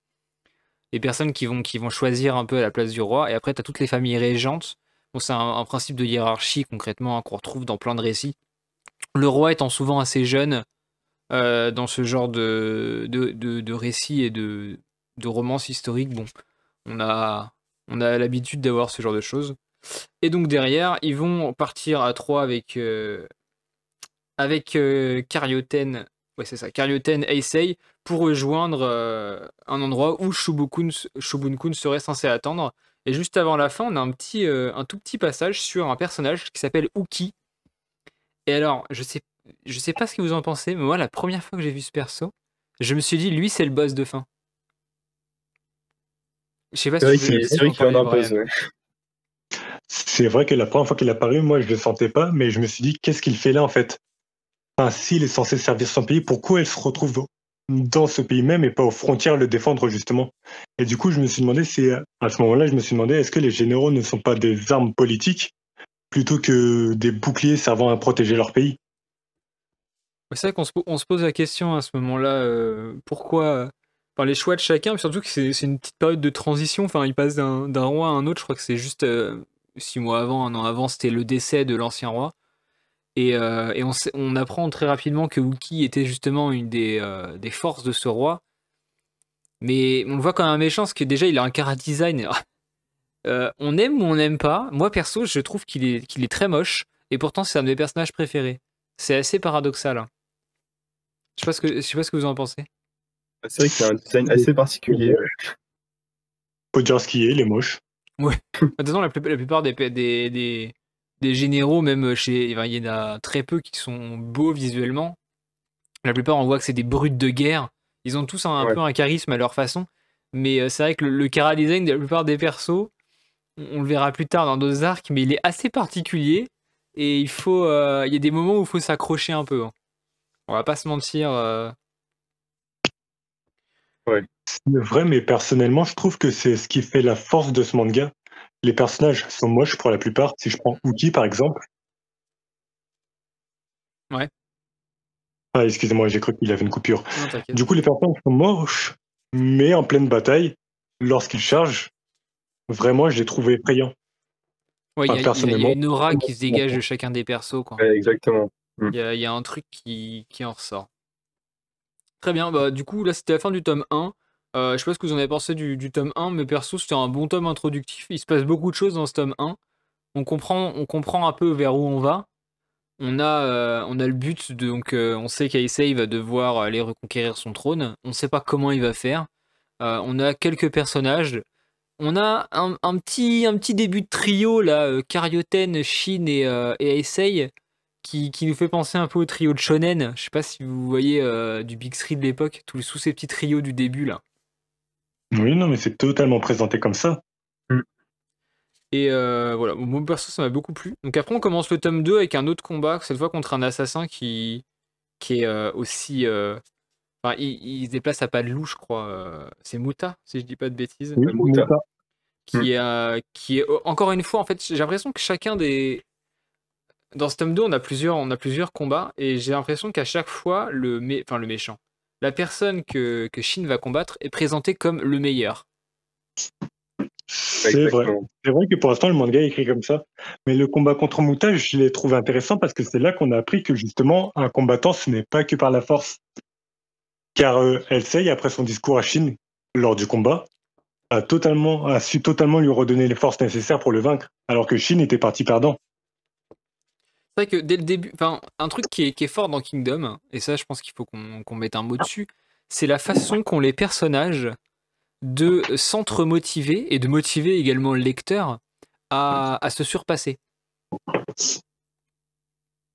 S1: les personnes qui vont, choisir un peu à la place du roi, et après, tu as toutes les familles régentes. Bon, c'est un, principe de hiérarchie concrètement hein, qu'on retrouve dans plein de récits. Le roi étant souvent assez jeune euh, dans ce genre de, de, récits et de, de romances historiques, bon, on a, on a l'habitude d'avoir ce genre de choses. Et donc derrière, ils vont partir à trois avec, euh, avec euh, ouais, c'est ça, Karyoten Eisei, pour rejoindre euh, un endroit où Shubun-kun serait censé attendre. Et juste avant la fin, on a un, petit, euh, un tout petit passage sur un personnage qui s'appelle Uki. Et alors, je sais, je sais pas ce que vous en pensez, mais moi, la première fois que j'ai vu ce perso, je me suis dit, lui, c'est le boss de fin.
S3: Je sais pas si c'est vrai qu'il en
S2: C'est vrai que la première fois qu'il apparu, moi, je le sentais pas, mais je me suis dit, qu'est-ce qu'il fait là, en fait? S'il est censé servir son pays, pourquoi elle se retrouve dans ce pays même et pas aux frontières le défendre justement? Et du coup, je me suis demandé, c'est à ce moment-là, je me suis demandé, est-ce que les généraux ne sont pas des armes politiques plutôt que des boucliers servant à protéger leur pays?
S1: C'est vrai qu'on se, pose la question à ce moment-là, euh, pourquoi Enfin, les choix de chacun, surtout que c'est une petite période de transition. Enfin, il passe d'un roi à un autre. Je crois que c'est juste euh, six mois avant, un an avant, c'était le décès de l'ancien roi. Et, euh, on, apprend très rapidement que Wookie était justement une euh, des, forces de ce roi. Mais on le voit comme un méchant, parce que déjà, il a un cara design. Euh, on aime ou on n'aime pas. Moi, perso, je trouve qu'il est, qu'il est très moche. Et pourtant, c'est un de mes personnages préférés. C'est assez paradoxal. Hein. Je sais pas sais pas ce que vous en pensez.
S3: C'est vrai qu'il a un design assez particulier.
S2: Faut dire ce qu'il est, il est moche.
S1: Ouais. De toute façon, la, plupart des, des, des généraux, même chez. il y en a très peu qui sont beaux visuellement. La plupart, on voit que c'est des brutes de guerre. Ils ont tous un, peu un charisme à leur façon. Mais euh, c'est vrai que le, le design de la plupart des persos, on, le verra plus tard dans d'autres arcs, mais il est assez particulier. Et il faut. Euh, il y a des moments où il faut s'accrocher un peu. Hein. On va pas se mentir. Euh,
S2: C'est vrai, mais personnellement, je trouve que c'est ce qui fait la force de ce manga. Les personnages sont moches pour la plupart. Si je prends Uki, par exemple.
S1: Ouais.
S2: Ah, excusez-moi, j'ai cru qu'il avait une coupure.
S1: Non.
S2: Du coup, les personnages sont moches, mais en pleine bataille, lorsqu'ils chargent, vraiment, je les trouve effrayants.
S1: Ouais, il y, a- y y une aura qui se dégage de chacun des persos. Quoi.
S3: Ouais, exactement.
S1: Il y a, il y a un truc qui, qui en ressort. Très bien, bah du coup là c'était la fin du tome 1. Euh, je sais pas ce que vous en avez pensé du, tome 1, mais perso c'était un bon tome introductif. Il se passe beaucoup de choses dans ce tome 1. On comprend, on comprend un peu vers où on va. On a, euh, on a le but, de, donc euh, on sait qu'Aisei va devoir aller reconquérir son trône. On sait pas comment il va faire. Euh, on a quelques personnages. On a un, petit, un petit début de trio là, Karyoten, Shin et, et Aisei qui, nous fait penser un peu au trio de Shonen. Je sais pas si vous voyez du Big Three de l'époque, tous sous ces petits trios du début là.
S2: Oui, non, mais c'est totalement présenté comme ça.
S1: Et euh, voilà, mon perso ça m'a beaucoup plu. Donc après on commence le tome 2 avec un autre combat, cette fois contre un assassin qui, qui est euh, aussi... euh, Enfin, il, il se déplace à pas de loup, je crois. c'est Muta, si je dis pas de bêtises.
S2: Oui,
S3: Muta.
S2: Muta.
S1: Qui, euh, qui est, encore une fois, en fait, j'ai l'impression que chacun des... Dans ce tome 2, on a plusieurs, on a plusieurs combats, et j'ai l'impression qu'à chaque fois, le, mé... enfin, le méchant, la personne que, que Shin va combattre est présentée comme le meilleur.
S2: C'est vrai.
S3: Exactement.
S2: C'est vrai que pour l'instant, le manga est écrit comme ça. Mais le combat contre Muta, je l'ai trouvé intéressant parce que c'est là qu'on a appris que justement, un combattant, ce n'est pas que par la force. Car euh, Elsei, après son discours à Shin lors du combat, a, totalement, a su totalement lui redonner les forces nécessaires pour le vaincre, alors que Shin était parti perdant.
S1: C'est vrai que dès le début, enfin, un truc qui est, qui est fort dans Kingdom, et ça, je pense qu'il faut qu'on mette un mot dessus, c'est la façon qu'ont les personnages de s'entre-motiver et de motiver également le lecteur à, à se surpasser.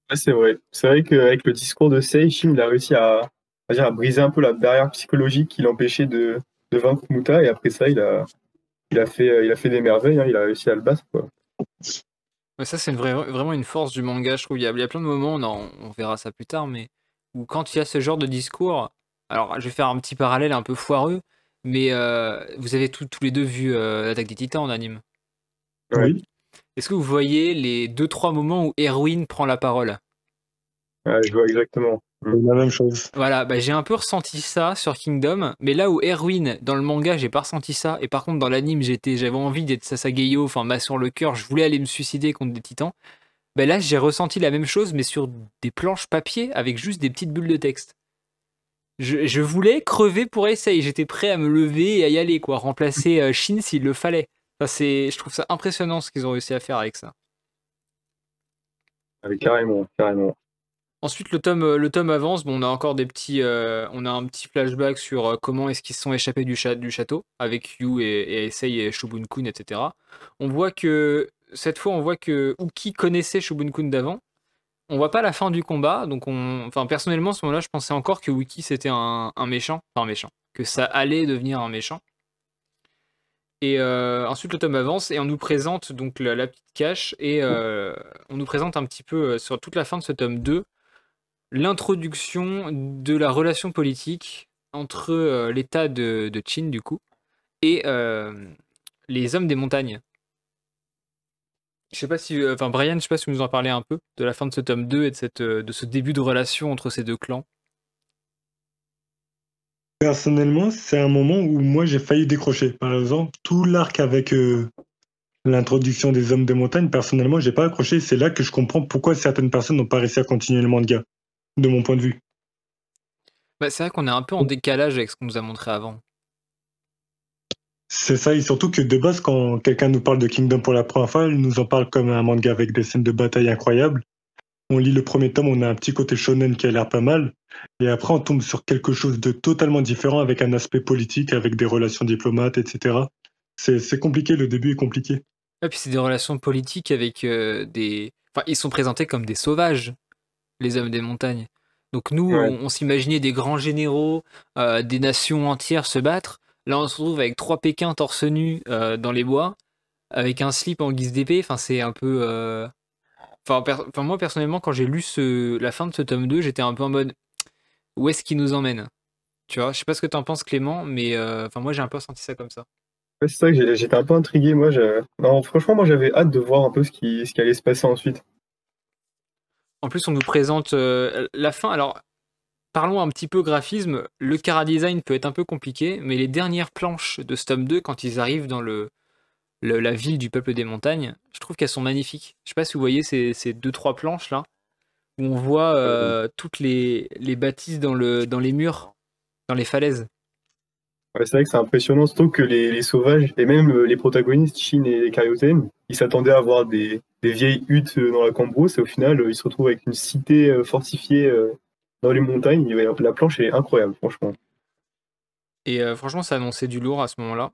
S3: Ouais, c'est vrai. C'est vrai qu'avec le discours de Sei, Shin il a réussi à, à, dire, à briser un peu la barrière psychologique qui l'empêchait de, de vaincre Muta. Et après ça, il a, il a, fait, il a fait des merveilles. hein. Il a réussi à le battre. Quoi.
S1: Ouais, ça, c'est une vraie- vraiment une force du manga, je trouve. Il y a, il y a plein de moments, on, en- on verra ça plus tard, mais où quand il y a ce genre de discours, alors je vais faire un petit parallèle un peu foireux, mais euh, vous avez tous tous les deux vu euh, l'attaque des titans en anime.
S3: Ouais.
S2: Oui.
S1: Est-ce que vous voyez les deux trois moments où Erwin prend la parole?
S3: Ouais, je vois exactement.
S2: La même chose.
S1: Voilà, bah, j'ai un peu ressenti ça sur Kingdom, mais là où Erwin, dans le manga, j'ai pas ressenti ça, et par contre dans l'anime, j'étais, j'avais envie d'être Sasageyo, enfin main sur le cœur, je voulais aller me suicider contre des titans. Bah là, j'ai ressenti la même chose, mais sur des planches papier avec juste des petites bulles de texte. Je, je voulais crever pour essayer, j'étais prêt à me lever et à y aller, quoi, remplacer euh, Shin s'il le fallait. Enfin, c'est, je trouve ça impressionnant ce qu'ils ont réussi à faire avec ça.
S3: Ouais, carrément, carrément.
S1: Ensuite, le tome, le tome avance. Bon, on a encore des petits, euh, on a un petit flashback sur euh, comment est-ce qu'ils se sont échappés du, cha- du château avec Yu et, et Aisei et Shubun-kun, etc. On voit que cette fois, on voit que Uki connaissait Shubun-kun d'avant. On voit pas la fin du combat, donc on, enfin personnellement, à ce moment-là, je pensais encore que Uki c'était un, un méchant, enfin un méchant, que ça allait devenir un méchant. Et euh, ensuite, le tome avance et on nous présente donc la, la petite cache et on nous présente un petit peu sur toute la fin de ce tome 2 l'introduction de la relation politique entre euh, l'État de, de du coup, et euh, les hommes des montagnes. Je sais pas si. euh, Enfin, Brian, je sais pas si vous nous en parlez un peu de la fin de ce tome 2 et de, cette, de ce début de relation entre ces deux clans.
S2: Personnellement, c'est un moment où moi j'ai failli décrocher. Par exemple, tout l'arc avec l'introduction des hommes des montagnes, personnellement, j'ai pas accroché. C'est là que je comprends pourquoi certaines personnes n'ont pas réussi à continuer le manga, de mon point de vue.
S1: Bah, c'est vrai qu'on est un peu en décalage avec ce qu'on nous a montré avant.
S2: C'est ça, et surtout que de base, quand quelqu'un nous parle de Kingdom pour la première fois, il nous en parle comme un manga avec des scènes de bataille incroyables. On lit le premier tome, on a un petit côté shonen qui a l'air pas mal, et après on tombe sur quelque chose de totalement différent avec un aspect politique, avec des relations diplomates, etc. C'est compliqué, le début est compliqué.
S1: Et puis c'est des relations politiques avec euh, des. Enfin, ils sont présentés comme des sauvages, les hommes des montagnes. Donc nous,
S3: Ouais.
S1: on, on s'imaginait des grands généraux, euh, des nations entières se battre. Là, on se retrouve avec trois Pékins torse nu euh, dans les bois, avec un slip en guise d'épée. Enfin, c'est un peu. euh, Enfin, per- enfin, moi personnellement, quand j'ai lu ce... la fin de ce tome 2, j'étais un peu en mode où est-ce qu'il nous emmène? Tu vois, je sais pas ce que t'en penses Clément, mais enfin moi j'ai un peu senti ça comme ça.
S3: Ouais, c'est ça que j'étais un peu intrigué. Moi, non, franchement, moi j'avais hâte de voir un peu ce qui, ce qui allait se passer ensuite.
S1: En plus, on nous présente la fin. Alors, parlons un petit peu graphisme. Le cara design peut être un peu compliqué, mais les dernières planches de Stom 2, quand ils arrivent dans le, la ville du peuple des montagnes, je trouve qu'elles sont magnifiques. Je sais pas si vous voyez ces, ces deux trois planches là, où on voit euh, toutes les, les bâtisses dans, le, dans les murs, dans les falaises.
S3: C'est vrai que c'est impressionnant, surtout que les, sauvages, et même euh, les protagonistes, Shin et Kaioten, ils s'attendaient à avoir des, des, vieilles huttes dans la cambrousse, et au final, ils se retrouvent avec une cité fortifiée dans les montagnes. La planche est incroyable, franchement.
S1: Et euh, franchement, ça annonçait du lourd à ce moment-là.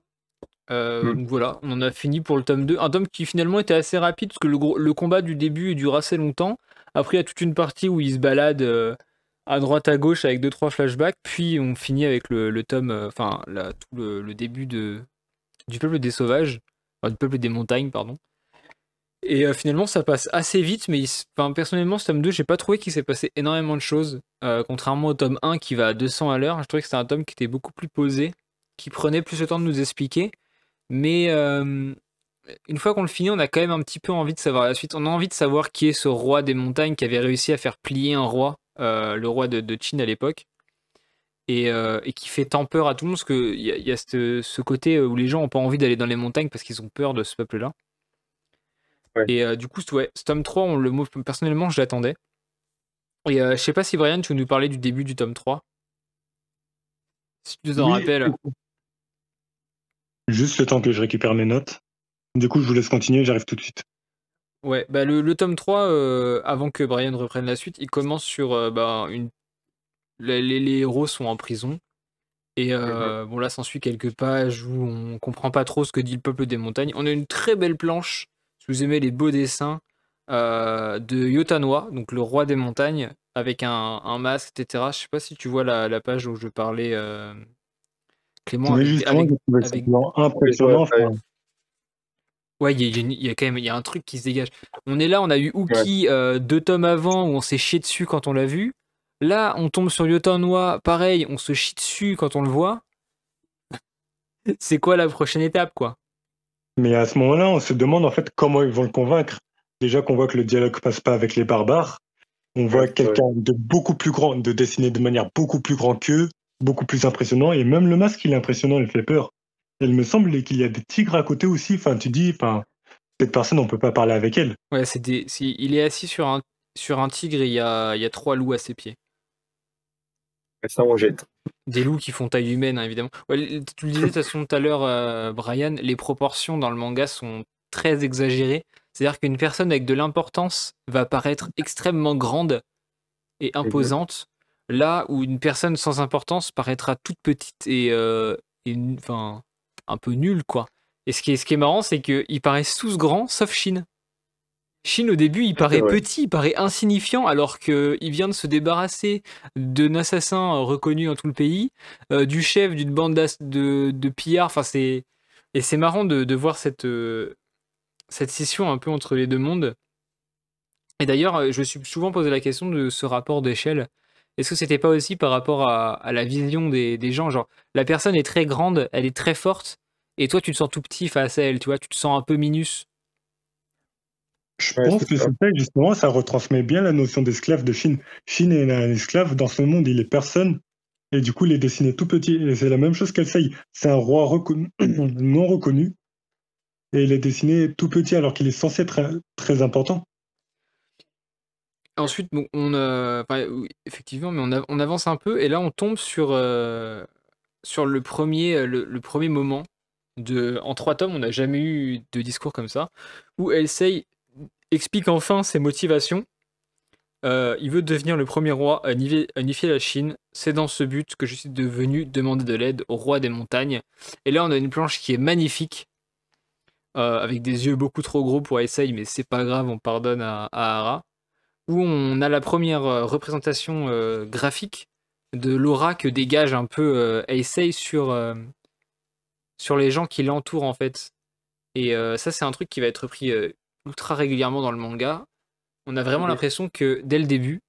S1: Euh, mm. Donc voilà, on en a fini pour le tome 2. Un tome qui finalement était assez rapide parce que le, le combat du début dure assez longtemps. Après, il y a toute une partie où il se balade euh, à droite à gauche avec 2-3 flashbacks. Puis on finit avec le, tome, enfin, tout le, début de, du peuple des sauvages, enfin, du peuple des montagnes, pardon. Et euh, finalement, ça passe assez vite, mais personnellement, ce tome 2, j'ai pas trouvé qu'il s'est passé énormément de choses. Euh, contrairement au tome 1 qui va à 200 à l'heure, je trouvais que c'était un tome qui était beaucoup plus posé, qui prenait plus le temps de nous expliquer. Mais euh, une fois qu'on le finit, on a quand même un petit peu envie de savoir la suite. On a envie de savoir qui est ce roi des montagnes qui avait réussi à faire plier un roi, le roi de, de Chine à l'époque. Et, qui fait tant peur à tout le monde, parce qu'il y a, y a ce, côté où les gens n'ont pas envie d'aller dans les montagnes parce qu'ils ont peur de ce peuple-là. Et euh, du coup, ouais, ce tome 3, on le, personnellement, je l'attendais. Et euh, je sais pas si Brian, tu veux nous parler du début du tome 3 Si tu nous en rappelles.
S2: Juste le temps que je récupère mes notes. Du coup, je vous laisse continuer, j'arrive tout de suite.
S1: Ouais, bah le, tome 3, euh, avant que Brian reprenne la suite, il commence sur bah, une. Les, les, héros sont en prison. Et mhm. bon, là, s'ensuit quelques pages où on comprend pas trop ce que dit le peuple des montagnes. On a une très belle planche si vous aimez les beaux dessins euh, de Yotanwa, donc le roi des montagnes, avec un, masque, etc. Je sais pas si tu vois la, page où je parlais, euh, Clément.
S2: avec, impressionnant.
S1: Ouais, il y, a quand même y a un truc qui se dégage. On est là, on a eu Uki euh, deux tomes avant où on s'est chié dessus quand on l'a vu. Là, on tombe sur Yotanwa, pareil, on se chie dessus quand on le voit. C'est quoi la prochaine étape, quoi?
S2: Mais à ce moment-là, on se demande en fait comment ils vont le convaincre. Déjà qu'on voit que le dialogue passe pas avec les barbares. On voit quelqu'un de beaucoup plus grand, de dessiner de manière beaucoup plus grand qu'eux, beaucoup plus impressionnant. Et même le masque, il est impressionnant, il fait peur. Il me semble qu'il y a des tigres à côté aussi. Enfin, tu dis, enfin, cette personne, on peut pas parler avec elle.
S1: Ouais, c'est des... il est assis sur un, sur un tigre et il y a, il y a trois loups à ses pieds.
S3: Ça, on jette.
S1: Des loups qui font taille humaine, hein, évidemment. tu le disais de toute façon tout à l'heure, euh, Brian, les proportions dans le manga sont très exagérées. C'est-à-dire qu'une personne avec de l'importance va paraître extrêmement grande et imposante, là où une personne sans importance paraîtra toute petite et, euh, enfin, un peu nulle, quoi. Et ce qui est, ce qui est marrant, c'est qu'ils paraissent tous grands, sauf Shin. Shin, au début, il paraît petit, il paraît insignifiant, alors qu'il vient de se débarrasser d'un assassin reconnu dans tout le pays, euh, du chef d'une bande de, de pillards. Enfin, c'est... Et c'est marrant de, voir cette, euh, cette scission un peu entre les deux mondes. Et d'ailleurs, euh, je me suis souvent posé la question de ce rapport d'échelle. Est-ce que c'était pas aussi par rapport à, la vision des, des, gens Genre, la personne est très grande, elle est très forte, et toi, tu te sens tout petit face à elle, tu vois, tu te sens un peu minus?
S2: Je pense que c'est ça, justement, ça retransmet bien la notion d'esclave de Chine. Chine est un esclave, dans ce monde, il est personne. Et du coup, il est dessiné tout petit. Et c'est la même chose qu'Elsaï. C'est un roi non reconnu. Et il est dessiné tout petit alors qu'il est censé être très important.
S1: Ensuite, on effectivement, mais on, avance un peu et là on tombe sur, euh, sur le, premier, le, premier moment. De, en trois tomes, on n'a jamais eu de discours comme ça, où Elsei explique enfin ses motivations. Euh, il veut devenir le premier roi à unifier, la Chine. C'est dans ce but que je suis devenu demander de l'aide au roi des montagnes. Et là, on a une planche qui est magnifique, euh, avec des yeux beaucoup trop gros pour Essay, mais c'est pas grave, on pardonne à, Hara. Où on a la première euh, représentation graphique de l'aura que dégage un peu Essay sur, sur les gens qui l'entourent en fait. Et ça, c'est un truc qui va être pris ultra régulièrement dans le manga. On a vraiment l'impression que dès le début,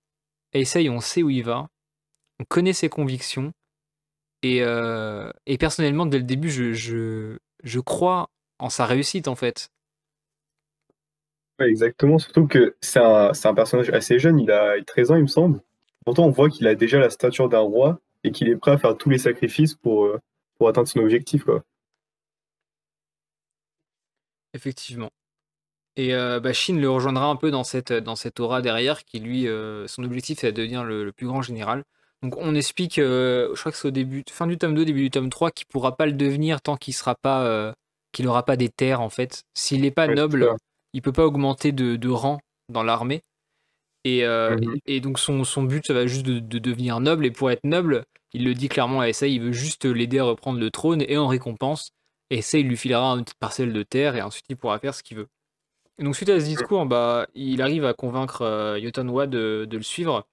S1: Eisei, on sait où il va, on connaît ses convictions, Et, euh, et personnellement, dès le début, je, je, je crois en sa réussite, en fait.
S3: Ouais, exactement, surtout que c'est un, c'est un personnage assez jeune, il a 13 ans, il me semble. Pourtant, on voit qu'il a déjà la stature d'un roi et qu'il est prêt à faire tous les sacrifices pour, euh, pour atteindre son objectif, quoi.
S1: Effectivement. Et euh, bah, Shin le rejoindra un peu dans cette, dans cette aura derrière, qui lui, euh, son objectif c'est de devenir le, le plus grand général. Donc on explique, je crois que c'est au début, fin du tome 2, début du tome 3, qu'il pourra pas le devenir tant qu'il sera pas, qu'il aura pas des terres en fait. S'il n'est pas
S3: Ouais,
S1: noble. Il peut pas augmenter de, de rang dans l'armée. Et, euh,
S3: Mhm.
S1: et, donc son, son but, ça va juste de, de devenir noble. Et pour être noble, il le dit clairement à Essay, il veut juste l'aider à reprendre le trône. Et en récompense, Essay lui filera une petite parcelle de terre et ensuite il pourra faire ce qu'il veut. Et donc suite à ce discours, bah, il arrive à convaincre euh, Yotanwa de, de le suivre.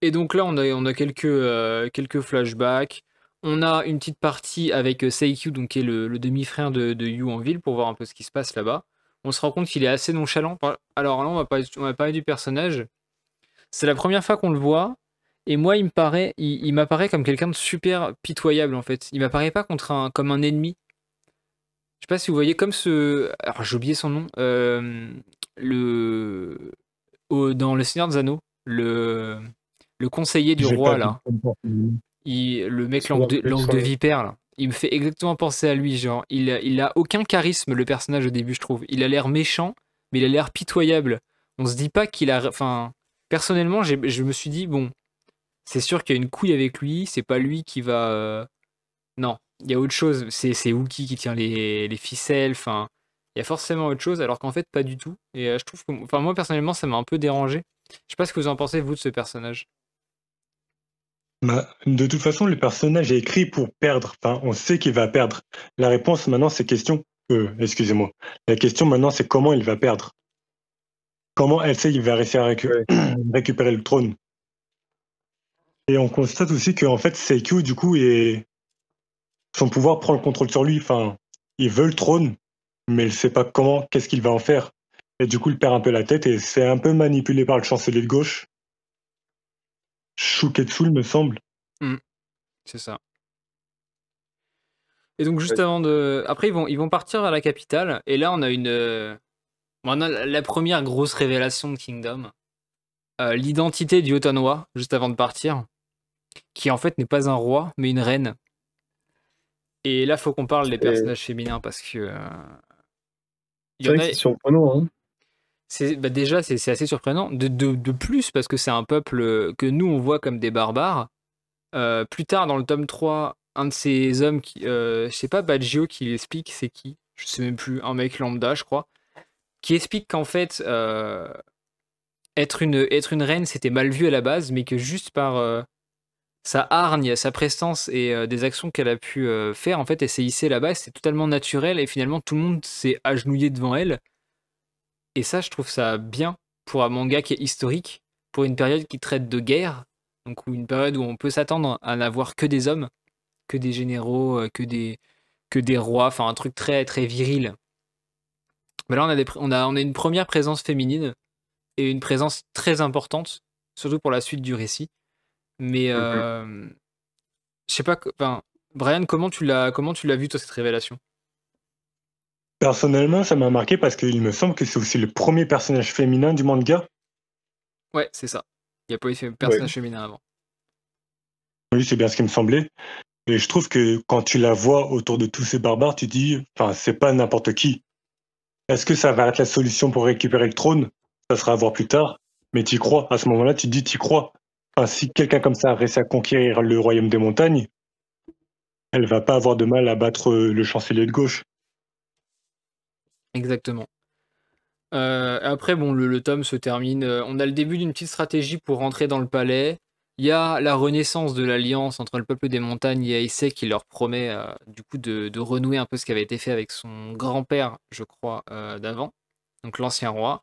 S1: Et donc là, on a, on a quelques, euh, quelques flashbacks. On a une petite partie avec Seikyu, donc qui est le, le demi-frère de, de Yu en ville, pour voir un peu ce qui se passe là-bas. On se rend compte qu'il est assez nonchalant. Alors là, on va parler, on va parler du personnage. C'est la première fois qu'on le voit. Et moi, il me paraît, il, il m'apparaît comme quelqu'un de super pitoyable en fait. Il m'apparaît pas contre un, comme un ennemi. Je sais pas si vous voyez comme ce. Alors j'ai oublié son nom. Euh, le au- dans le Seigneur des Anneaux, le le conseiller du roi là. Il, le mec langue de, langue de vipère là. Il me fait exactement penser à lui, genre il il a aucun charisme le personnage au début, je trouve. Il a l'air méchant, mais il a l'air pitoyable. On se dit pas qu'il a enfin personnellement, je me suis dit bon, c'est sûr qu'il y a une couille avec lui, c'est pas lui qui va euh, non, il y a autre chose, c'est Wookie qui tient les, les ficelles, enfin il y a forcément autre chose alors qu'en fait pas du tout. Et euh, je trouve que enfin moi personnellement, ça m'a un peu dérangé. Je sais pas ce que vous en pensez vous de ce personnage.
S2: Bah, de toute façon, le personnage est écrit pour perdre. Enfin, on sait qu'il va perdre. La réponse maintenant, c'est question. Euh, excusez-moi. La question maintenant, c'est comment il va perdre? Comment elle sait il va réussir à récu- récupérer le trône? Et on constate aussi qu'en fait, Seikyu, du coup, est... son pouvoir prend le contrôle sur lui. Enfin, il veut le trône, mais il ne sait pas comment, qu'est-ce qu'il va en faire. Et du coup, il perd un peu la tête et c'est un peu manipulé par le chancelier de gauche. Shuketsu, il me semble.
S1: C'est ça. Et donc juste
S3: Ouais.
S1: avant de... Après, ils vont, ils vont partir à la capitale. Et là, on a une... euh, On a la première grosse révélation de Kingdom. Euh, L'identité du Otanwa, juste avant de partir. Qui en fait n'est pas un roi, mais une reine. Et là, faut qu'on parle des
S3: Et-
S1: personnages féminins parce que... euh, Il
S3: C'est
S1: y en
S3: vrai
S1: a...
S3: que c'est surprenant, hein.
S1: Bah déjà c'est assez surprenant de, plus parce que c'est un peuple que nous on voit comme des barbares. Euh, plus tard dans le tome 3, un de ces hommes qui euh, sais pas Baggio qui l'explique c'est qui? Je sais même plus, un mec lambda je crois qui explique qu'en fait euh, être une reine c'était mal vu à la base mais que juste par euh, sa hargne, sa prestance et euh, des actions qu'elle a pu euh, faire en fait elle s'est hissée là-bas, c'est totalement naturel et finalement tout le monde s'est agenouillé devant elle. Et ça, je trouve ça bien pour un manga qui est historique, pour une période qui traite de guerre, donc une période où on peut s'attendre à n'avoir que des hommes, que des généraux, euh, que des, que des rois, enfin un truc très très viril. Mais là, on a, des, pr- on, a, on a une première présence féminine et une présence très importante, surtout pour la suite du récit. Mais euh, je sais pas, enfin, Brian, comment tu l'as comment tu l'as vu toi cette révélation?
S2: Personnellement, ça m'a marqué parce qu'il me semble que c'est aussi le premier personnage féminin du manga.
S1: Ouais, c'est ça. Il n'y a pas eu de personnage féminin avant.
S2: Oui, c'est bien ce qui me semblait. Et je trouve que quand tu la vois autour de tous ces barbares, tu dis, enfin, c'est pas n'importe qui. Est-ce que ça va être la solution pour récupérer le trône? Ça sera à voir plus tard. Mais tu crois. À ce moment-là, tu dis, tu crois. Enfin, si quelqu'un comme ça a réussi à conquérir le royaume des montagnes, elle va pas avoir de mal à battre le chancelier de gauche.
S1: Exactement. Euh, après, bon, le, tome se termine. euh, on a le début d'une petite stratégie pour rentrer dans le palais. Il y a la renaissance de l'alliance entre le peuple des montagnes et Aïsé qui leur promet euh, du coup de, renouer un peu ce qui avait été fait avec son grand-père, je crois, d'avant, donc l'ancien roi.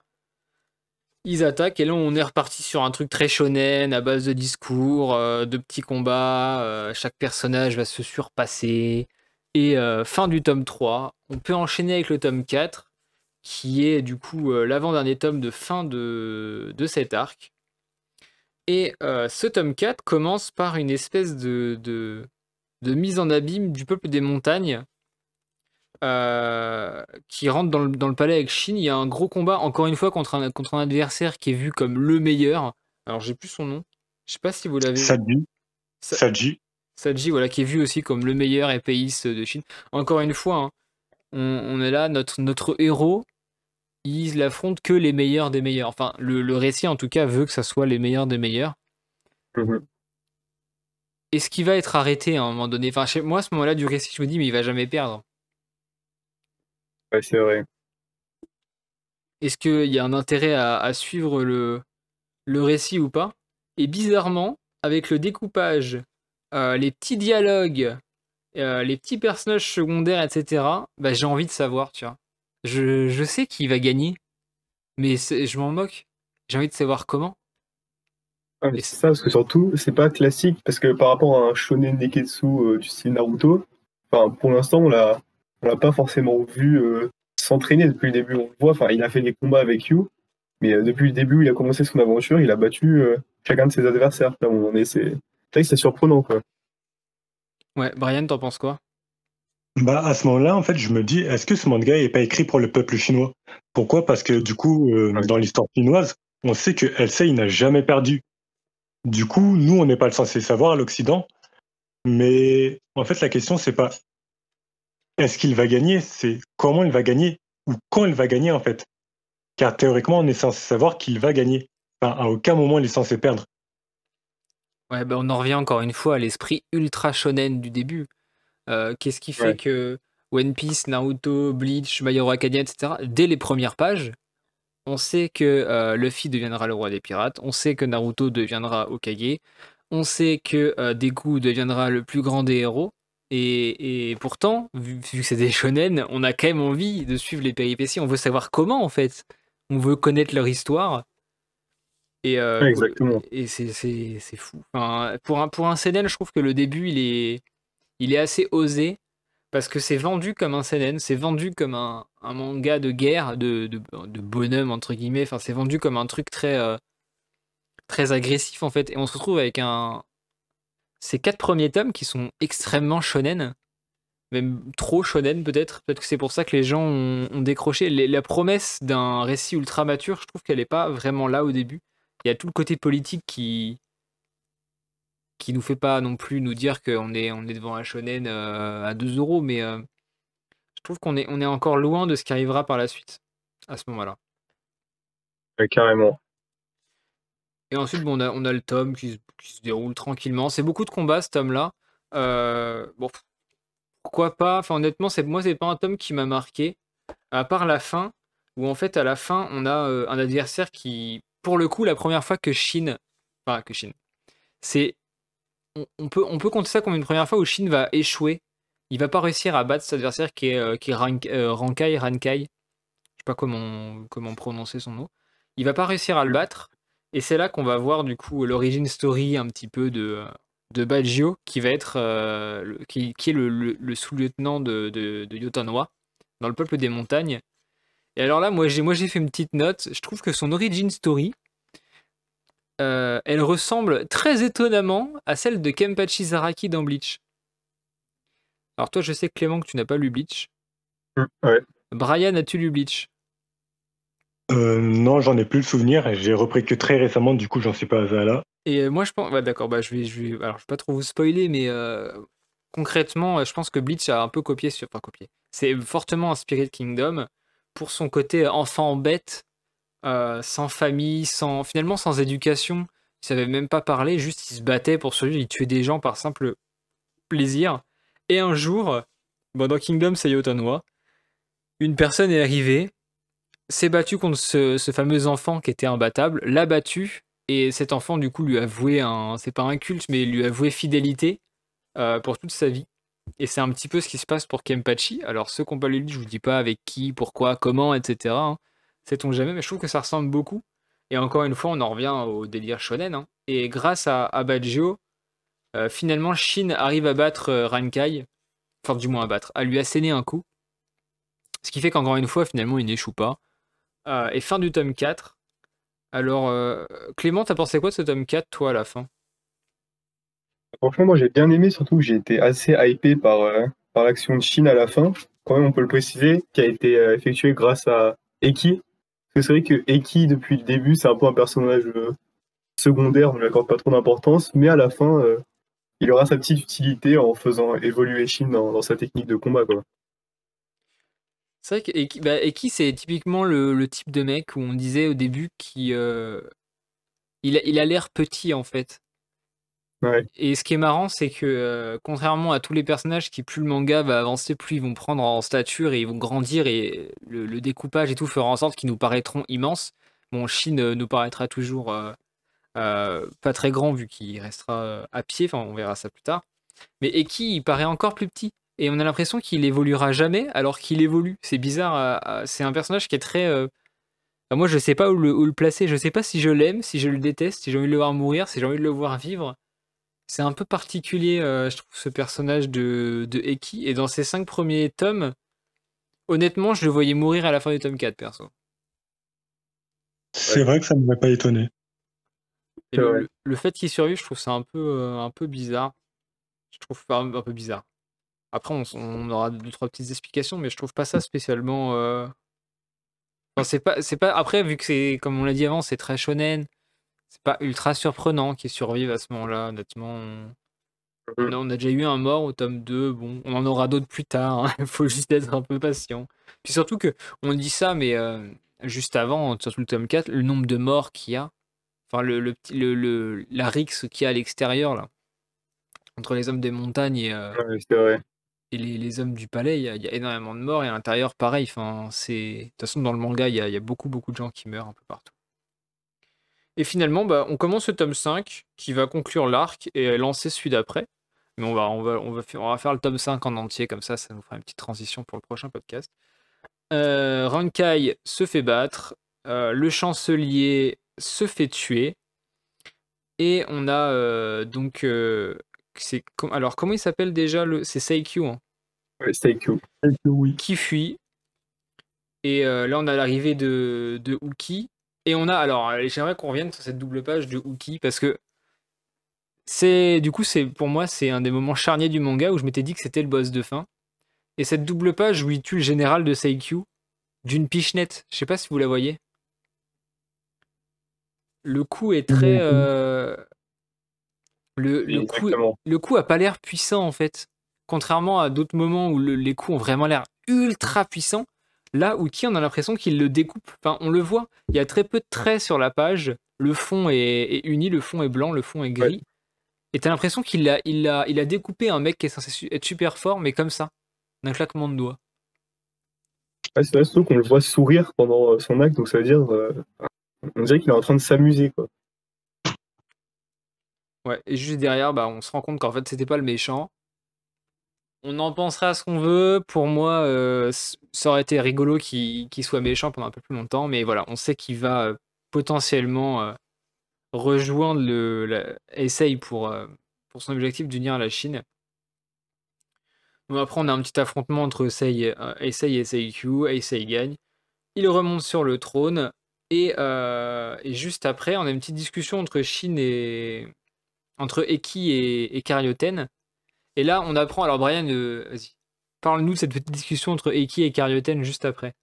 S1: Ils attaquent et là on est reparti sur un truc très shonen à base de discours, de petits combats, chaque personnage va se surpasser. Et euh, fin du tome 3, on peut enchaîner avec le tome 4 qui est du coup euh, l'avant-dernier tome de fin de, de cet arc. Et ce tome 4 commence par une espèce de, de, de mise en abîme du peuple des montagnes qui rentre dans le, dans le, palais avec Shin. Il y a un gros combat, encore une fois, contre un, contre un adversaire qui est vu comme le meilleur. Alors, j'ai plus son nom. Je sais pas si vous l'avez.
S2: Saji. Saji.
S1: Saji, voilà, qui est vu aussi comme le meilleur épéiste de Chine. Encore une fois, hein, on, est là, notre, notre héros, il n'affronte que les meilleurs des meilleurs. Enfin, le, récit, en tout cas, veut que ça soit les meilleurs des meilleurs.
S3: Mhm.
S1: Est-ce qu'il va être arrêté à un moment donné Enfin, chez moi, à ce moment-là du récit, je me dis, mais il va jamais perdre.
S3: Ouais, c'est vrai.
S1: Est-ce qu'il y a un intérêt à, suivre le, le récit ou pas? Et bizarrement, avec le découpage euh, les petits dialogues, euh, les petits personnages secondaires, etc., bah, j'ai envie de savoir, tu vois. Je, sais qui va gagner, mais je m'en moque. J'ai envie de savoir comment.
S3: Ah, c'est ça, parce que surtout, c'est pas classique, parce que par rapport à un shonen neketsu euh, du style Naruto, pour l'instant, on l'a, l'a pas forcément vu s'entraîner depuis le début. On le voit, enfin, il a fait des combats avec Yu, mais depuis le début, il a commencé son aventure, il a battu chacun de ses adversaires. on est, c'est, c'est surprenant, quoi.
S1: Ouais, Brian, t'en penses quoi?
S2: Bah, à ce moment-là, en fait, je me dis, est-ce que ce manga n'est pas écrit pour le peuple chinois? Pourquoi? Parce que du coup, euh, dans l'histoire chinoise, on sait que Elsei n'a jamais perdu. Du coup, nous, on n'est pas censé savoir à l'Occident. Mais en fait, la question, c'est pas est-ce qu'il va gagner, c'est comment il va gagner ou quand il va gagner, en fait. Car théoriquement, on est censé savoir qu'il va gagner. Enfin, à aucun moment, il est censé perdre.
S1: Ouais, bah, on en revient encore une fois à l'esprit ultra shonen du début. Euh, qu'est-ce qui fait que One Piece, Naruto, Bleach, My Hero Academia, etc., dès les premières pages, on sait que euh, Luffy deviendra le roi des pirates, on sait que Naruto deviendra Okage, on sait que euh, Deku deviendra le plus grand des héros, et, pourtant, vu, vu que c'est des shonen, on a quand même envie de suivre les péripéties, on veut savoir comment en fait, on veut connaître leur histoire, et, euh,
S3: Exactement.
S1: Et c'est fou. Enfin, pour, un, pour un CNN, je trouve que le début, il est, il est assez osé. Parce que c'est vendu comme un CNN, c'est vendu comme un, un, manga de guerre, de, de, de, bonhomme, entre guillemets. Enfin, c'est vendu comme un truc très, euh, très agressif, en fait. Et on se retrouve avec un. Ces quatre premiers tomes qui sont extrêmement shonen. Même trop shonen, peut-être. Peut-être que c'est pour ça que les gens ont, ont décroché. la promesse d'un récit ultra mature, je trouve qu'elle n'est pas vraiment là au début il y a tout le côté politique qui qui nous fait pas non plus nous dire qu'on est, on est devant un shonen euh, à 2 euros, mais euh, je trouve qu'on est, on est encore loin de ce qui arrivera par la suite, à ce moment-là.
S3: carrément.
S1: Et ensuite, bon, on, a, on a le tome qui, se déroule tranquillement. C'est beaucoup de combats, ce tome-là. Euh, bon, pourquoi pas? Enfin, honnêtement, c'est, moi, c'est pas un tome qui m'a marqué, à part la fin, où en fait, à la fin, on a un adversaire qui pour le coup, la première fois que Shin, enfin que Shin, c'est, on, peut, on peut compter ça comme une première fois où Shin va échouer. Il va pas réussir à battre cet adversaire qui est, euh, euh, Rankai, Rankai. Je sais pas comment, comment prononcer son nom. Il va pas réussir à le battre. Et c'est là qu'on va voir du coup l'origine story un petit peu de, de Baggio, qui va être euh, qui, est le, sous-lieutenant de, de, de dans le peuple des montagnes et alors là, moi j'ai, moi j'ai fait une petite note. Je trouve que son origin story, euh, elle ressemble très étonnamment à celle de Kempachi Zaraki dans Bleach. Alors toi, je sais Clément que tu n'as pas lu Bleach.
S3: Mm, ouais.
S1: Brian, as-tu lu Bleach?
S2: Euh, Non, j'en ai plus le souvenir. J'ai repris que très récemment, du coup, j'en suis pas à là.
S1: Et euh, moi, je pense, d'accord, bah je vais, je vais, alors je vais pas trop vous spoiler, mais concrètement, je pense que Bleach a un peu copié sur, enfin copié. C'est fortement inspiré de Kingdom pour son côté enfant bête, euh, sans famille, sans finalement sans éducation. Il savait même pas parler, juste il se battait pour survivre, il tuait des gens par simple plaisir. Et un jour, dans Kingdom c'est Yotanwa, une personne est arrivée, s'est battue contre ce, fameux enfant qui était imbattable, l'a battu, et cet enfant du coup lui a voué un, c'est pas un culte, mais lui a voué fidélité euh, pour toute sa vie. Et c'est un petit peu ce qui se passe pour Kempachi. Alors, ceux qui n'ont pas lu le je vous dis pas avec qui, pourquoi, comment, etc. Hein. Sait-on jamais, mais je trouve que ça ressemble beaucoup. Et encore une fois, on en revient au délire shonen. Hein. Et grâce à, à euh, finalement, Shin arrive à battre euh, Rankai. Enfin, du moins à battre, à lui asséner un coup. Ce qui fait qu'encore une fois, finalement, il n'échoue pas. Euh, et fin du tome 4, Alors, Clément, t'as pensé quoi de ce tome 4, toi, à la fin?
S3: Franchement, moi j'ai bien aimé, surtout que j'ai été assez hypé par, euh, par l'action de Chine à la fin, quand même on peut le préciser, qui a été euh, effectuée grâce à Eki. Parce que c'est vrai que Eki, depuis le début, c'est un peu un personnage euh, secondaire, on ne lui accorde pas trop d'importance, mais à la fin, euh, il aura sa petite utilité en faisant évoluer Shin dans, sa technique de combat.
S1: C'est vrai que Eki, bah, Eki, c'est typiquement le, type de mec où on disait au début qu'il il a, il a l'air petit, en fait. Et ce qui est marrant, c'est que euh, contrairement à tous les personnages qui, plus le manga va avancer, plus ils vont prendre en stature et ils vont grandir et le, découpage et tout fera en sorte qu'ils nous paraîtront immenses. Bon, Shin euh, nous paraîtra toujours euh, pas très grand vu qu'il restera à pied, enfin on verra ça plus tard. Mais Eki, il paraît encore plus petit. Et on a l'impression qu'il évoluera jamais alors qu'il évolue. C'est bizarre. c'est un personnage qui est très. moi, je sais pas où le, où le placer. Je sais pas si je l'aime, si je le déteste, si j'ai envie de le voir mourir, si j'ai envie de le voir vivre. C'est un peu particulier, euh, je trouve, ce personnage de, de Eki. Et dans ses cinq premiers tomes, honnêtement, je le voyais mourir à la fin du tome 4, perso.
S2: C'est vrai que ça ne m'aurait pas étonné.
S1: Et le, fait qu'il survive, je trouve ça un peu, euh, un peu bizarre. Je trouve pas un, un peu bizarre. Après, on, aura deux, trois petites explications, mais je trouve pas ça spécialement. euh, Enfin, c'est pas, c'est pas. Après, vu que c'est, comme on l'a dit avant, c'est très shonen, c'est pas ultra surprenant qu'il survive à ce moment-là, honnêtement. On... on a, on a déjà eu un mort au tome 2, bon, on en aura d'autres plus tard, hein, il faut juste être un peu patient. Puis surtout que, on dit ça, mais euh, juste avant, surtout le tome 4, le nombre de morts qu'il y a, enfin, le, le, le, le- la rixe qu'il y a à l'extérieur, là, entre les hommes des montagnes et, euh,
S3: Ouais, c'est vrai.
S1: et les, les hommes du palais, il y, a il y a énormément de morts, et à l'intérieur, pareil, enfin, c'est... De toute façon, dans le manga, il y a, il y a beaucoup, beaucoup de gens qui meurent un peu partout. Et finalement, bah, on commence le tome 5, qui va conclure l'arc et lancer celui d'après. Mais on va, on, va, on, va faire, on va faire le tome 5 en entier, comme ça, ça nous fera une petite transition pour le prochain podcast. Euh, Rankai se fait battre, euh, le chancelier se fait tuer, et on a euh, donc... euh, com- alors, comment il s'appelle déjà le... C'est Seikyu, hein
S3: Ouais.
S2: Oui.
S1: qui fuit. Et euh, là, on a l'arrivée de, de Uki. Et on a. Alors, euh, j'aimerais qu'on revienne sur cette double page de Uki parce que c'est. Du coup, c'est pour moi, c'est un des moments charniers du manga où je m'étais dit que c'était le boss de fin. Et cette double page où il tue le général de Seikyu d'une pichenette. Je sais pas si vous la voyez. Le coup est très. Euh, Le, le, coup, le coup a pas l'air puissant en fait. Contrairement à d'autres moments où le- les coups ont vraiment l'air ultra puissants, là Uki on a l'impression qu'il le découpe. Enfin, on le voit, il y a très peu de traits sur la page. Le fond est, est uni, le fond est blanc, le fond est gris. Et t'as l'impression qu'il a, il a, il a découpé un mec qui est censé être super fort, mais comme ça, d'un claquement de doigts.
S3: Ouais, c'est vrai, surtout qu'on le voit sourire pendant euh, son acte, donc ça veut dire. euh, on dirait qu'il est en train de s'amuser, quoi.
S1: Ouais, et juste derrière, bah, on se rend compte qu'en fait, c'était pas le méchant. On en pensera ce qu'on veut. Pour moi, euh, ça aurait été rigolo qu'il soit méchant pendant un peu plus longtemps. Mais voilà, on sait qu'il va euh, potentiellement euh, rejoindre le. Pour, son objectif d'unir la Chine. Après, on a un petit affrontement entre Sei, Eisei et Seikyu. Eisei gagne. Il remonte sur le trône. Et, juste après, on a une petite discussion entre Shin et, entre Eki et, et Karyoten. Et là, on apprend. Alors, Brian, euh, vas-y. Parle-nous de cette petite discussion entre Eki et Karyoten juste après.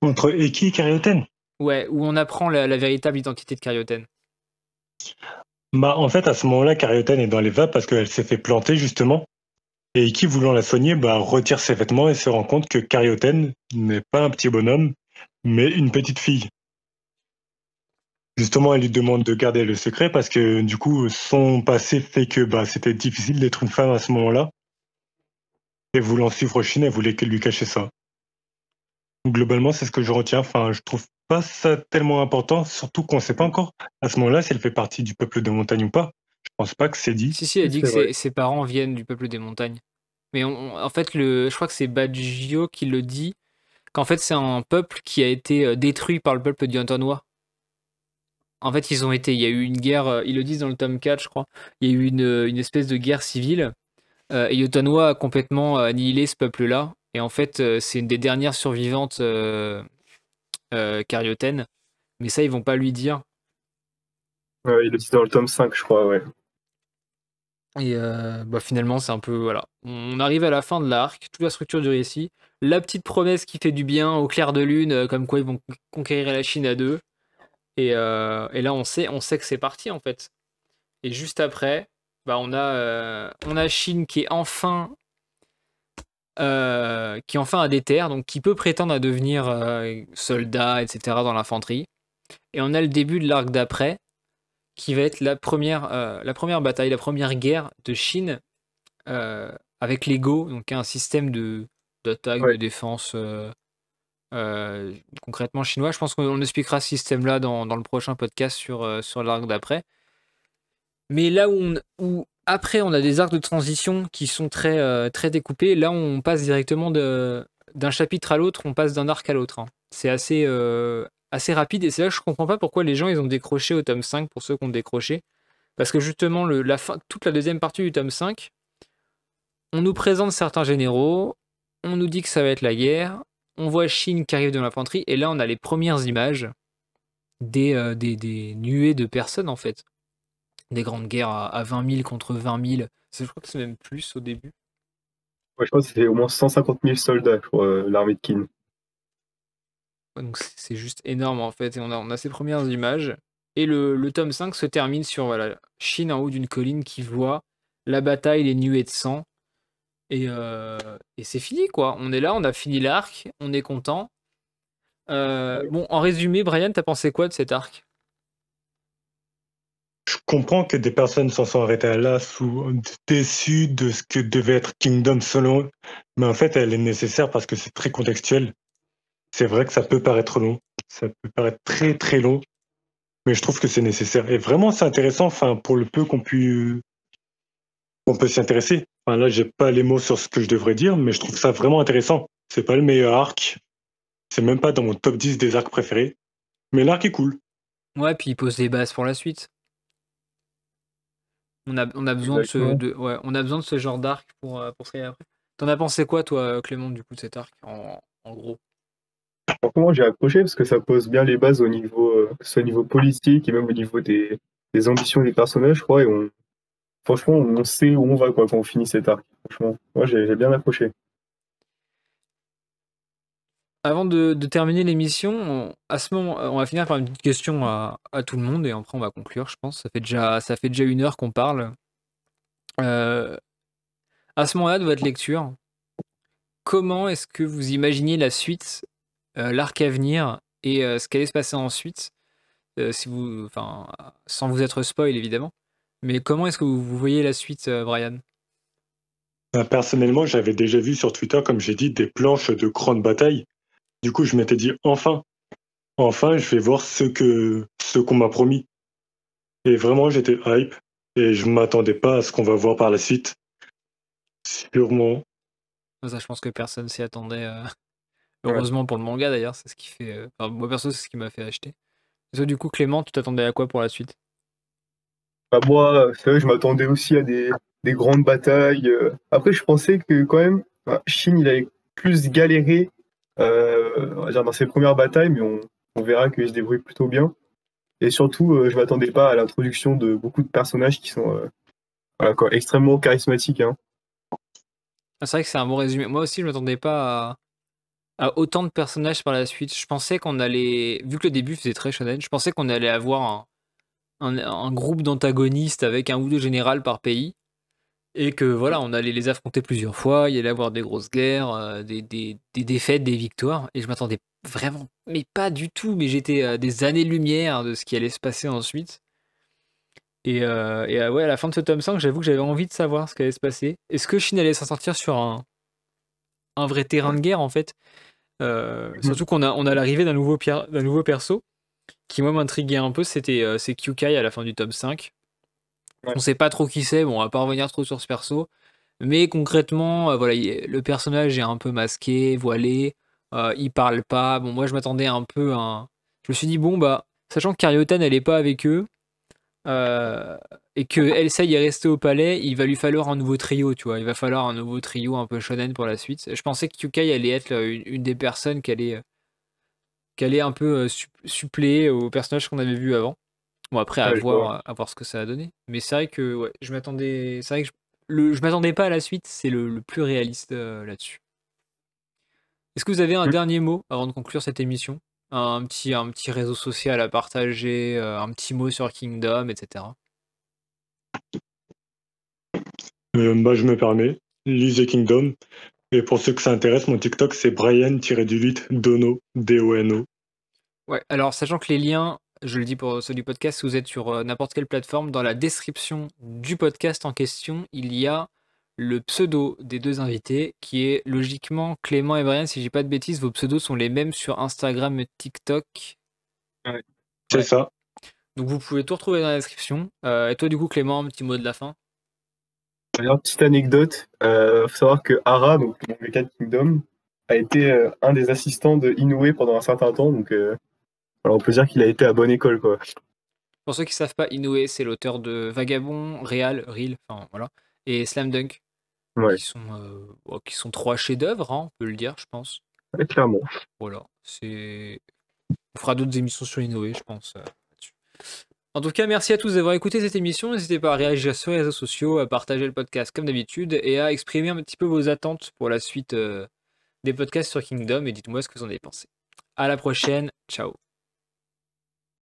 S2: Entre Eki et Karyoten
S1: Ouais, où on apprend la, la véritable identité de Karyoten.
S2: Bah, en fait, à ce moment-là, Karyoten est dans les vapes parce qu'elle s'est fait planter, justement. Et Eki, voulant la soigner, bah, retire ses vêtements et se rend compte que Karyoten n'est pas un petit bonhomme, mais une petite fille. Justement, elle lui demande de garder le secret parce que, du coup, son passé fait que bah, c'était difficile d'être une femme à ce moment-là. Et voulant suivre Chine, elle voulait lui cacher ça. Globalement, c'est ce que je retiens. Enfin, je trouve pas ça tellement important, surtout qu'on sait pas encore à ce moment-là si elle fait partie du peuple de montagne ou pas. Je pense pas que c'est dit.
S1: Si, si, elle dit que ses, ses parents viennent du peuple des montagnes. Mais on- on- en fait, le, je crois que c'est Baggio qui le dit, qu'en fait, c'est un peuple qui a été euh, détruit par le peuple du Antonois. En fait, ils ont été. Il y a eu une guerre, euh, ils le disent dans le tome 4, je crois. Il y a eu une, euh, une espèce de guerre civile. euh, et Yotanwa a complètement annihilé ce peuple-là. Et en fait, c'est une des dernières survivantes euh, euh. Mais ça, ils vont pas lui dire.
S3: Ouais, il le dit dans le tome 5, je crois, ouais.
S1: Et euh, bah, finalement, c'est un peu. Voilà. On arrive à la fin de l'arc, toute la structure du récit. La petite promesse qui fait du bien au clair de lune, comme quoi ils vont conquérir la Chine à deux. Et, euh, et là, on sait, on sait que c'est parti, en fait. Et juste après, bah, on, a, euh, on a Chine qui est enfin. euh, qui enfin a des terres, donc qui peut prétendre à devenir euh, soldat, etc. dans l'infanterie. Et on a le début de l'arc d'après, qui va être la première, la première bataille, la première guerre de Chine avec l'Ego, donc un système de d'attaque,
S3: Ouais.
S1: de défense euh, concrètement chinois. Je pense qu'on expliquera ce système-là dans, dans le prochain podcast sur, euh, sur l'arc d'après. Mais là où, on- où après on a des arcs de transition qui sont très, euh, très découpés, là on passe directement d'un chapitre à l'autre, on passe d'un arc à l'autre. hein. C'est assez, assez rapide et c'est là que je comprends pas pourquoi les gens ils ont décroché au tome 5 pour ceux qui ont décroché. Parce que justement, la fin, toute la deuxième partie du tome 5, on nous présente certains généraux, on nous dit que ça va être la guerre, on voit Shin qui arrive de l'infanterie, et là on a les premières images des, euh, des, des nuées de personnes en fait. Des grandes guerres à, à 20 000 contre 20 000. C'est- Je crois que c'est même plus au début.
S3: Ouais, je crois que c'était au moins 150 000 soldats, crois, euh, l'armée de Qin.
S1: Ouais, Donc c'est c'est juste énorme en fait. Et on a, on a ces premières images. Et le, le tome 5 se termine sur voilà, Chine en haut d'une colline qui voit la bataille, les nuées de sang. Et, euh, et c'est fini quoi. On est là, on a fini l'arc, on est content. Euh, bon, en résumé, Brian, t'as pensé quoi de cet arc?
S2: Je comprends que des personnes s'en sont arrêtées là, sous, déçues de ce que devait être Kingdom selon eux. Mais en fait, elle est nécessaire parce que c'est très contextuel. C'est vrai que ça peut paraître long. Ça peut paraître très très long. Mais je trouve que c'est nécessaire. Et vraiment, c'est intéressant, enfin, pour le peu qu'on peut, qu'on peut s'y intéresser. Enfin, là, j'ai pas les mots sur ce que je devrais dire, mais je trouve ça vraiment intéressant. C'est pas le meilleur arc. C'est même pas dans mon top 10 des arcs préférés. Mais l'arc est cool.
S1: Ouais, puis il pose des bases pour la suite. On a, on a besoin de ce, de, ouais, on a besoin de ce genre d'arc pour, euh, pour ce qu'il y a après. T'en as pensé quoi, toi, Clément, du coup, de cet arc, en, en gros?
S3: Franchement, j'ai accroché parce que ça pose bien les bases au niveau, euh, que ce soit au niveau politique et même au niveau des, des ambitions des personnages, je crois. Et on, franchement, on sait où on va quoi, quand on finit cet arc. Franchement, moi, j'ai bien accroché.
S1: Avant de, terminer l'émission, on, à ce moment, on va finir par une petite question à, tout le monde et après on va conclure, je pense. Ça fait déjà, ça fait déjà une heure qu'on parle. Euh, à ce moment-là de votre lecture, comment est-ce que vous imaginiez la suite, euh, l'arc à venir et euh, ce qui allait se passer ensuite, euh, sans vous être spoil évidemment? Mais comment est-ce que vous, vous voyez la suite, euh, Brian?
S2: Ben, Personnellement, j'avais déjà vu sur Twitter, comme j'ai dit, des planches de grandes batailles. Du coup, je m'étais dit, enfin, enfin, je vais voir ce que ce qu'on m'a promis. Et vraiment, j'étais hype et je m'attendais pas à ce qu'on va voir par la suite. Sûrement.
S1: Ça, je pense que personne s'y attendait. euh, Heureusement pour le manga d'ailleurs, c'est ce qui fait. euh, enfin, moi perso, c'est ce qui m'a fait acheter. Et toi, du coup, Clément, tu t'attendais à quoi pour la suite?
S3: Bah, moi, je m'attendais aussi à des, des grandes batailles. euh. Après, je pensais que quand même, bah, Shin, il avait plus galéré euh, dans ses premières batailles, mais on, verra qu'il se débrouille plutôt bien. Et surtout, euh, je m'attendais pas à l'introduction de beaucoup de personnages qui sont extrêmement charismatiques. Hein.
S1: Ah, C'est vrai que c'est un bon résumé. Moi aussi, je m'attendais pas à... à autant de personnages par la suite. Je pensais qu'on allait, vu que le début faisait très shonen, je pensais qu'on allait avoir un, un- groupe d'antagonistes avec un ou deux générales par pays. Et que voilà, on allait les affronter plusieurs fois, il y allait avoir des grosses guerres, euh, des, défaites, des victoires. Et je m'attendais vraiment, mais pas du tout, mais j'étais des années-lumière de ce qui allait se passer ensuite. Et, euh, euh, à la fin de ce tome 5, j'avoue que j'avais envie de savoir ce qui allait se passer. Est-ce que Shin allait s'en sortir sur un, vrai terrain de guerre en fait? Surtout qu'on a, on a l'arrivée d'un nouveau, nouveau perso qui moi m'intriguait un peu, c'était euh, c'est Kyukai à la fin du tome 5.
S3: Ouais.
S1: On sait pas trop qui c'est, bon, on va pas revenir trop sur ce perso. Mais concrètement, euh, voilà, il- le personnage est un peu masqué, voilé, euh, il parle pas. Bon, moi je m'attendais un peu à un... Je me suis dit, bon, bah, sachant que Karyoten elle est pas avec eux, euh, et que Elsa y est restée au palais, il va lui falloir un nouveau trio, tu vois. Il va falloir un nouveau trio un peu shonen pour la suite. Je pensais que Kyukai allait être une, une des personnes qui allait, euh, allait un peu euh, suppléer au personnage qu'on avait vu avant. Bon, après, à, voir, à voir ce que ça a donné. Mais c'est vrai que ouais, je m'attendais. C'est vrai que je, le, je m'attendais pas à la suite, c'est le, plus réaliste euh, là-dessus. Est-ce que vous avez un mmh. dernier mot avant de conclure cette émission? Un petit, un petit réseau social à partager, euh, un petit mot sur Kingdom, etc.
S2: Euh, bah, je me permets. Lisez Kingdom. Et pour ceux que ça intéresse, mon TikTok, c'est Brian-du-8 Dono, D-O-N-O.
S1: Ouais, alors sachant que les liens, je le dis pour ceux du podcast, si vous êtes sur euh, n'importe quelle plateforme, dans la description du podcast en question, il y a le pseudo des deux invités, qui est logiquement Clément et Brian, si j'ai pas de bêtises, vos pseudos sont les mêmes sur Instagram et TikTok.
S2: C'est ça.
S1: Donc vous pouvez tout retrouver dans la description. Euh, et toi, du coup, Clément, un petit mot de la fin
S3: Alors, petite anecdote, il euh, faut savoir que Ara, donc le de Kingdom, a été euh, un des assistants de Inoue pendant un certain temps. Donc, alors on peut dire qu'il a été à bonne école. Quoi.
S1: Pour ceux qui ne savent pas, Inoue, c'est l'auteur de Vagabond, Real, Real, enfin voilà, et Slam Dunk. Qui, sont, euh, qui sont trois chefs-d'œuvre, hein, on peut le dire, je pense.
S3: clairement.
S1: Voilà, c'est. On fera d'autres émissions sur Innoé, je pense. Euh, en tout cas, merci à tous d'avoir écouté cette émission. N'hésitez pas à réagir sur les réseaux sociaux, à partager le podcast comme d'habitude et à exprimer un petit peu vos attentes pour la suite euh, des podcasts sur Kingdom et dites-moi ce que vous en avez pensé. À la prochaine, ciao.